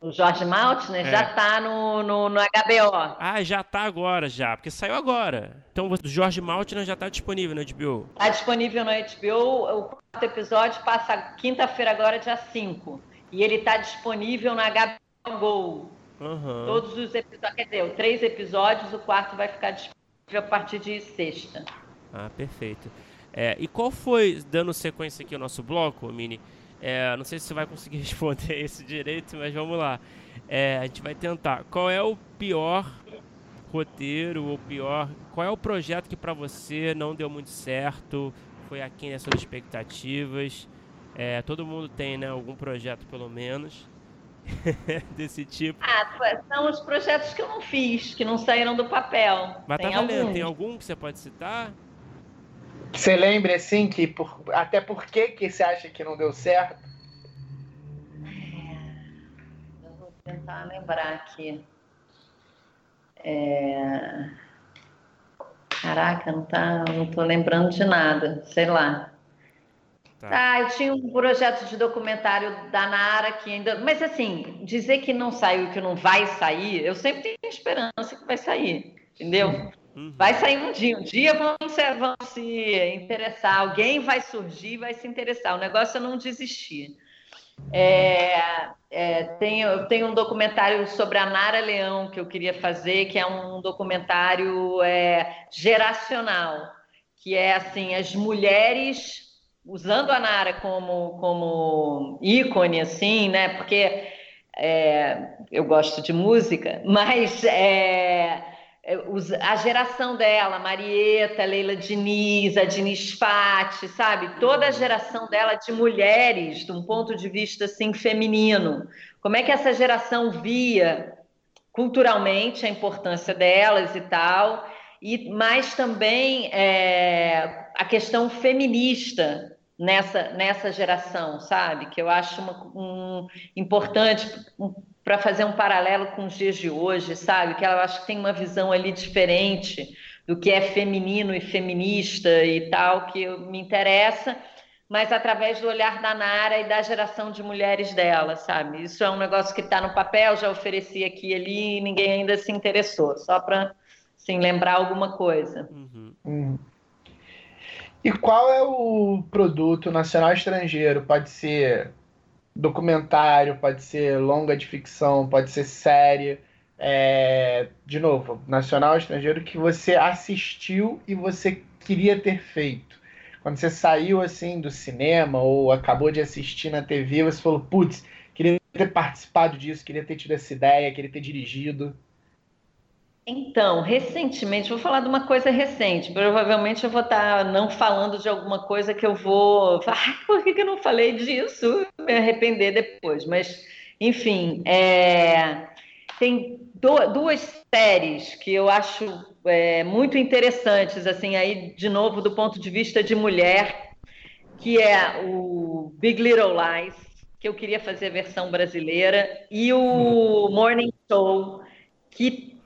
S3: O Jorge Maltner é. já está no, no, no, HBO.
S2: Ah, já está agora, já, porque saiu agora. Então o Jorge Maltner já está disponível no HBO.
S3: Está disponível no HBO. O quarto episódio passa quinta-feira agora, dia 5. E ele está disponível na HBO Go.
S2: Uhum.
S3: Todos os episódios, quer dizer, três episódios, o quarto vai ficar disponível a partir de sexta.
S2: Ah, perfeito. É, e qual foi, dando sequência aqui ao nosso bloco, Mini, é, não sei se você vai conseguir *laughs* responder esse direito, mas vamos lá. É, a gente vai tentar. Qual é o pior roteiro, ou pior... Qual é o projeto que para você não deu muito certo, foi aquém das suas expectativas? É, todo mundo tem, né, algum projeto pelo menos. *laughs* desse tipo?
S3: Ah, são os projetos que eu não fiz, que não saíram do papel.
S2: Mas tem tá valendo, alguns. tem algum que você pode citar?
S1: Você lembra assim que por, até por que, que você acha que não deu certo?
S3: É, eu vou tentar lembrar aqui. É... Caraca, não, tá, não tô lembrando de nada, sei lá. Tá. Ah, eu tinha um projeto de documentário da Nara que ainda. Mas assim, dizer que não saiu, que não vai sair, eu sempre tenho esperança que vai sair, entendeu? Vai sair um dia, um dia vão se, vão se interessar, alguém vai surgir vai se interessar. O negócio é não desistir. É, é, tenho, eu tenho um documentário sobre a Nara Leão que eu queria fazer, que é um documentário é, geracional, que é assim, as mulheres usando a Nara como, como ícone, assim, né? Porque é, eu gosto de música, *laughs* mas é a geração dela, Marieta, Leila Diniz, a Diniz Fati, sabe? Toda a geração dela de mulheres, de um ponto de vista assim feminino. Como é que essa geração via culturalmente a importância delas e tal, e mas também é, a questão feminista nessa, nessa geração, sabe? Que eu acho uma, um, importante um, para fazer um paralelo com os dias de hoje, sabe? Que eu acho que tem uma visão ali diferente do que é feminino e feminista e tal, que me interessa, mas através do olhar da Nara e da geração de mulheres dela, sabe? Isso é um negócio que está no papel, já ofereci aqui e ali e ninguém ainda se interessou, só para assim, lembrar alguma coisa. Uhum.
S1: Uhum. E qual é o produto nacional estrangeiro? Pode ser documentário, pode ser longa de ficção, pode ser série. É, de novo, nacional estrangeiro que você assistiu e você queria ter feito. Quando você saiu assim do cinema ou acabou de assistir na TV, você falou: putz, queria ter participado disso, queria ter tido essa ideia, queria ter dirigido.
S3: Então, recentemente, vou falar de uma coisa recente. Provavelmente eu vou estar não falando de alguma coisa que eu vou. *laughs* Ah, por que, eu não falei disso? Me arrepender depois. Mas, enfim, é... tem duas séries que eu acho é, muito interessantes, assim, aí, de novo, do ponto de vista de mulher, que é o Big Little Lies, que eu queria fazer a versão brasileira, e o Morning Show, que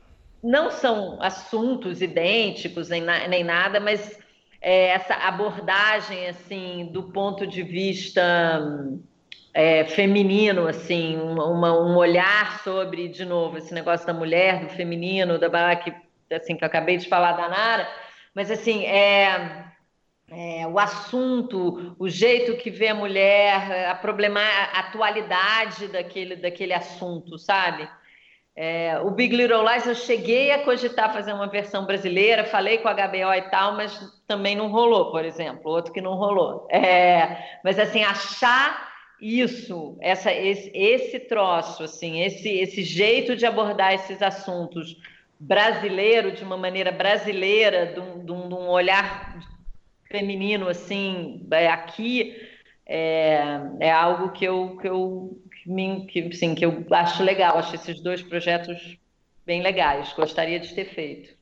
S3: não são assuntos idênticos nem, nem nada, mas é, essa abordagem assim do ponto de vista é, feminino, assim, uma, um olhar sobre, de novo, esse negócio da mulher, do feminino, da que, assim, que eu acabei de falar da Nara, mas assim, é, é, o assunto, o jeito que vê a mulher, a problema, a atualidade daquele, daquele assunto, sabe? É, o Big Little Lies eu cheguei a cogitar fazer uma versão brasileira, falei com a HBO e tal, mas também não rolou, por exemplo, outro que não rolou. É, mas assim, achar isso, essa, esse, esse troço, assim, esse, esse jeito de abordar esses assuntos brasileiro, de uma maneira brasileira, de um, de um olhar feminino, assim, é, aqui, é, é algo que eu, que eu que, me, que, sim, que eu acho legal, acho esses dois projetos bem legais, gostaria de ter feito.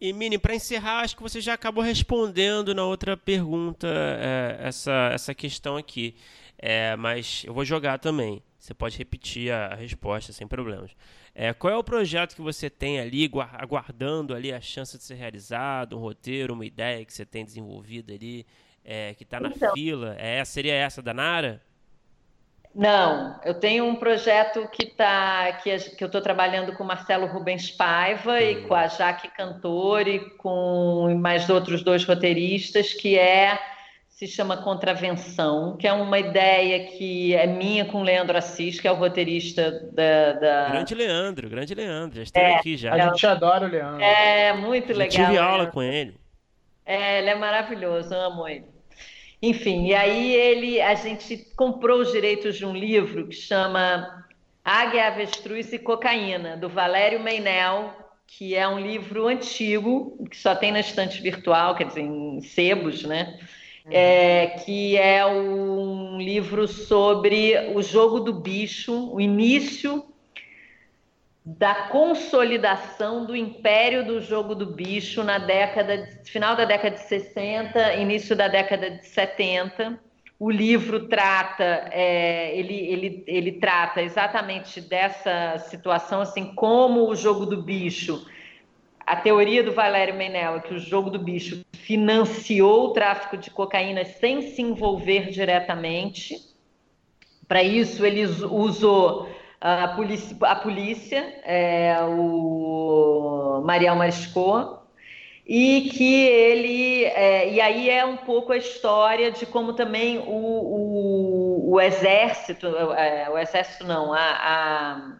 S2: E Mini, para encerrar, acho que você já acabou respondendo na outra pergunta é, essa, essa questão aqui, é, mas eu vou jogar também. Você pode repetir a, a resposta sem problemas. É, qual é o projeto que você tem ali, aguardando ali a chance de ser realizado, um roteiro, uma ideia que você tem desenvolvida ali, é, que está na então, fila? É, seria essa da Nara?
S3: Não, eu tenho um projeto que, tá, que, que eu estou trabalhando com o Marcelo Rubens Paiva e com a Jaque Cantor e com mais outros dois roteiristas, que é se chama Contravenção, que é uma ideia que é minha com o Leandro Assis, que é o roteirista da. da...
S2: Grande Leandro, grande Leandro, já esteve é, aqui já.
S1: A gente adora o Leandro.
S3: É, muito legal.
S2: tive aula com ele.
S3: É, ele é maravilhoso, amo ele. Enfim, e aí ele, a gente comprou os direitos de um livro que chama Águia, Avestruz e Cocaína, do Valério Meinel, que é um livro antigo, que só tem na estante virtual, quer dizer, em sebos, né? Uhum. É, que é um livro sobre o jogo do bicho, o início da consolidação do império do jogo do bicho na década de, final da década de 60, início da década de 70. O livro trata, é, ele, ele, ele trata exatamente dessa situação, assim, como o jogo do bicho, a teoria do Valério Menel é que o jogo do bicho financiou o tráfico de cocaína sem se envolver diretamente. Para isso, ele usou a polícia, a polícia é, o Mariel Mariscot, e que ele é, e aí é um pouco a história de como também o, o, o exército é, o exército não a, a,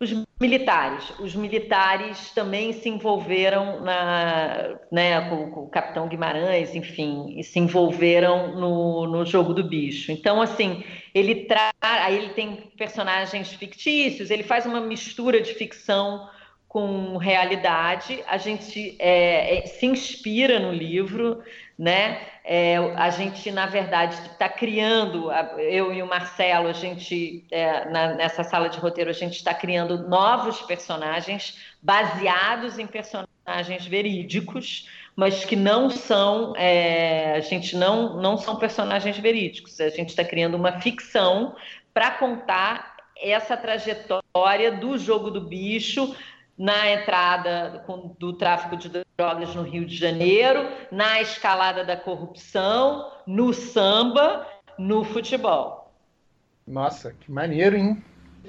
S3: Os militares. Os militares também se envolveram na, né, com, com, o Capitão Guimarães, enfim, e se envolveram no, no jogo do bicho. Então, assim, ele traz. Aí ele tem personagens fictícios, ele faz uma mistura de ficção com realidade. A gente é, é, se inspira no livro, né? É, a gente, na verdade, está criando, eu e o Marcelo, a gente, é, na, nessa sala de roteiro, a gente está criando novos personagens baseados em personagens verídicos, mas que não são, é, a gente não, não são personagens verídicos. A gente está criando uma ficção para contar essa trajetória do jogo do bicho na entrada do tráfico de drogas no Rio de Janeiro, na escalada da corrupção, no samba, no futebol.
S1: Nossa, que maneiro, hein?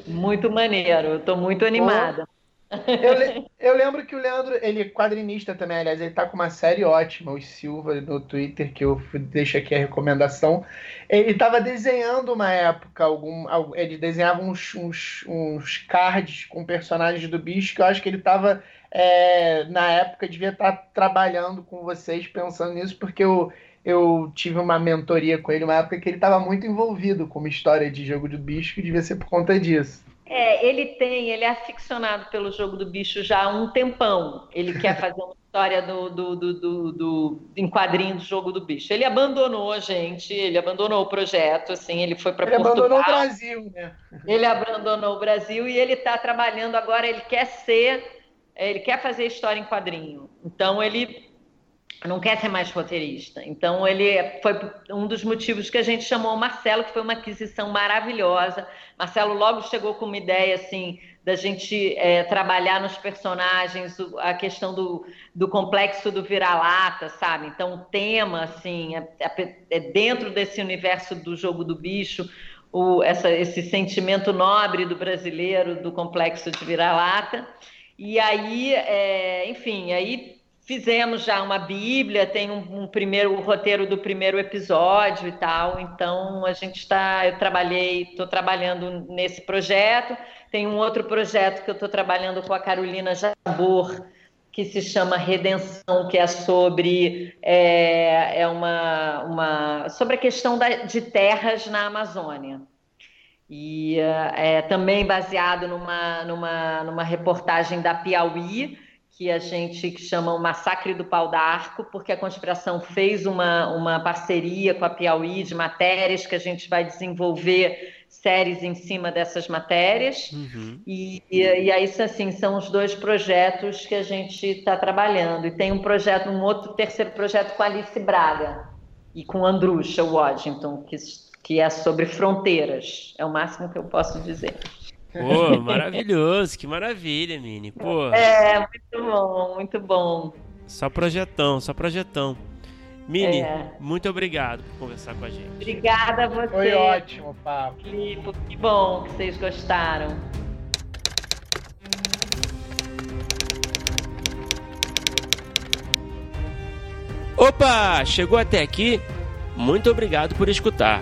S3: Muito maneiro, eu estou muito animada.
S1: Eu, eu, lembro que o Leandro, ele é quadrinista também, aliás, ele tá com uma série ótima, o Silva, no Twitter, que eu deixo aqui a recomendação. Ele estava desenhando uma época, algum, ele desenhava uns, uns, uns cards com personagens do bicho, que eu acho que ele estava, é, na época, devia estar tá trabalhando com vocês, pensando nisso, porque eu, eu tive uma mentoria com ele, uma época que ele estava muito envolvido com uma história de jogo do bicho, que devia ser por conta disso.
S3: É, ele tem, ele é aficionado pelo jogo do bicho já há um tempão. Ele quer *laughs* fazer uma história do, do, do, do, do em quadrinho do jogo do bicho. Ele abandonou a gente, ele abandonou o projeto, assim, ele foi para Portugal.
S1: Ele abandonou o Brasil, né?
S3: Ele abandonou o Brasil e ele está trabalhando agora, ele quer ser, ele quer fazer história em quadrinho. Então ele não quer ser mais roteirista. Então, ele foi um dos motivos que a gente chamou o Marcelo, que foi uma aquisição maravilhosa. Marcelo logo chegou com uma ideia assim da gente é, trabalhar nos personagens a questão do, do complexo do vira-lata, sabe? Então, o tema, assim, é, é, é, dentro desse universo do jogo do bicho, o, essa, esse sentimento nobre do brasileiro do complexo de vira-lata. E aí, é, enfim, aí fizemos já uma Bíblia, tem um, um primeiro o roteiro do primeiro episódio e tal. Então a gente está, eu trabalhei, estou trabalhando nesse projeto. Tem um outro projeto que eu estou trabalhando com a Carolina Jabor, que se chama Redenção, que é sobre é, é uma, uma sobre a questão da, de terras na Amazônia. E é também baseado numa, numa, numa reportagem da Piauí, que a gente chama o Massacre do Pau d'Arco, porque a conspiração fez uma, uma parceria com a Piauí de matérias que a gente vai desenvolver séries em cima dessas matérias. Uhum. E, e, e aí, assim, são os dois projetos que a gente está trabalhando. E tem um projeto, um outro terceiro projeto com Alice Braga e com Andrusha Washington, que, que é sobre fronteiras. É o máximo que eu posso dizer.
S2: Pô, maravilhoso, que maravilha, Mini. Pô.
S3: É, muito bom, muito bom.
S2: Só projetão, só projetão. Mini, é. muito obrigado por conversar com a gente.
S3: Obrigada a você.
S1: Foi ótimo, papo.
S3: Filipe, que bom que vocês gostaram.
S2: Opa, chegou até aqui? Muito obrigado por escutar.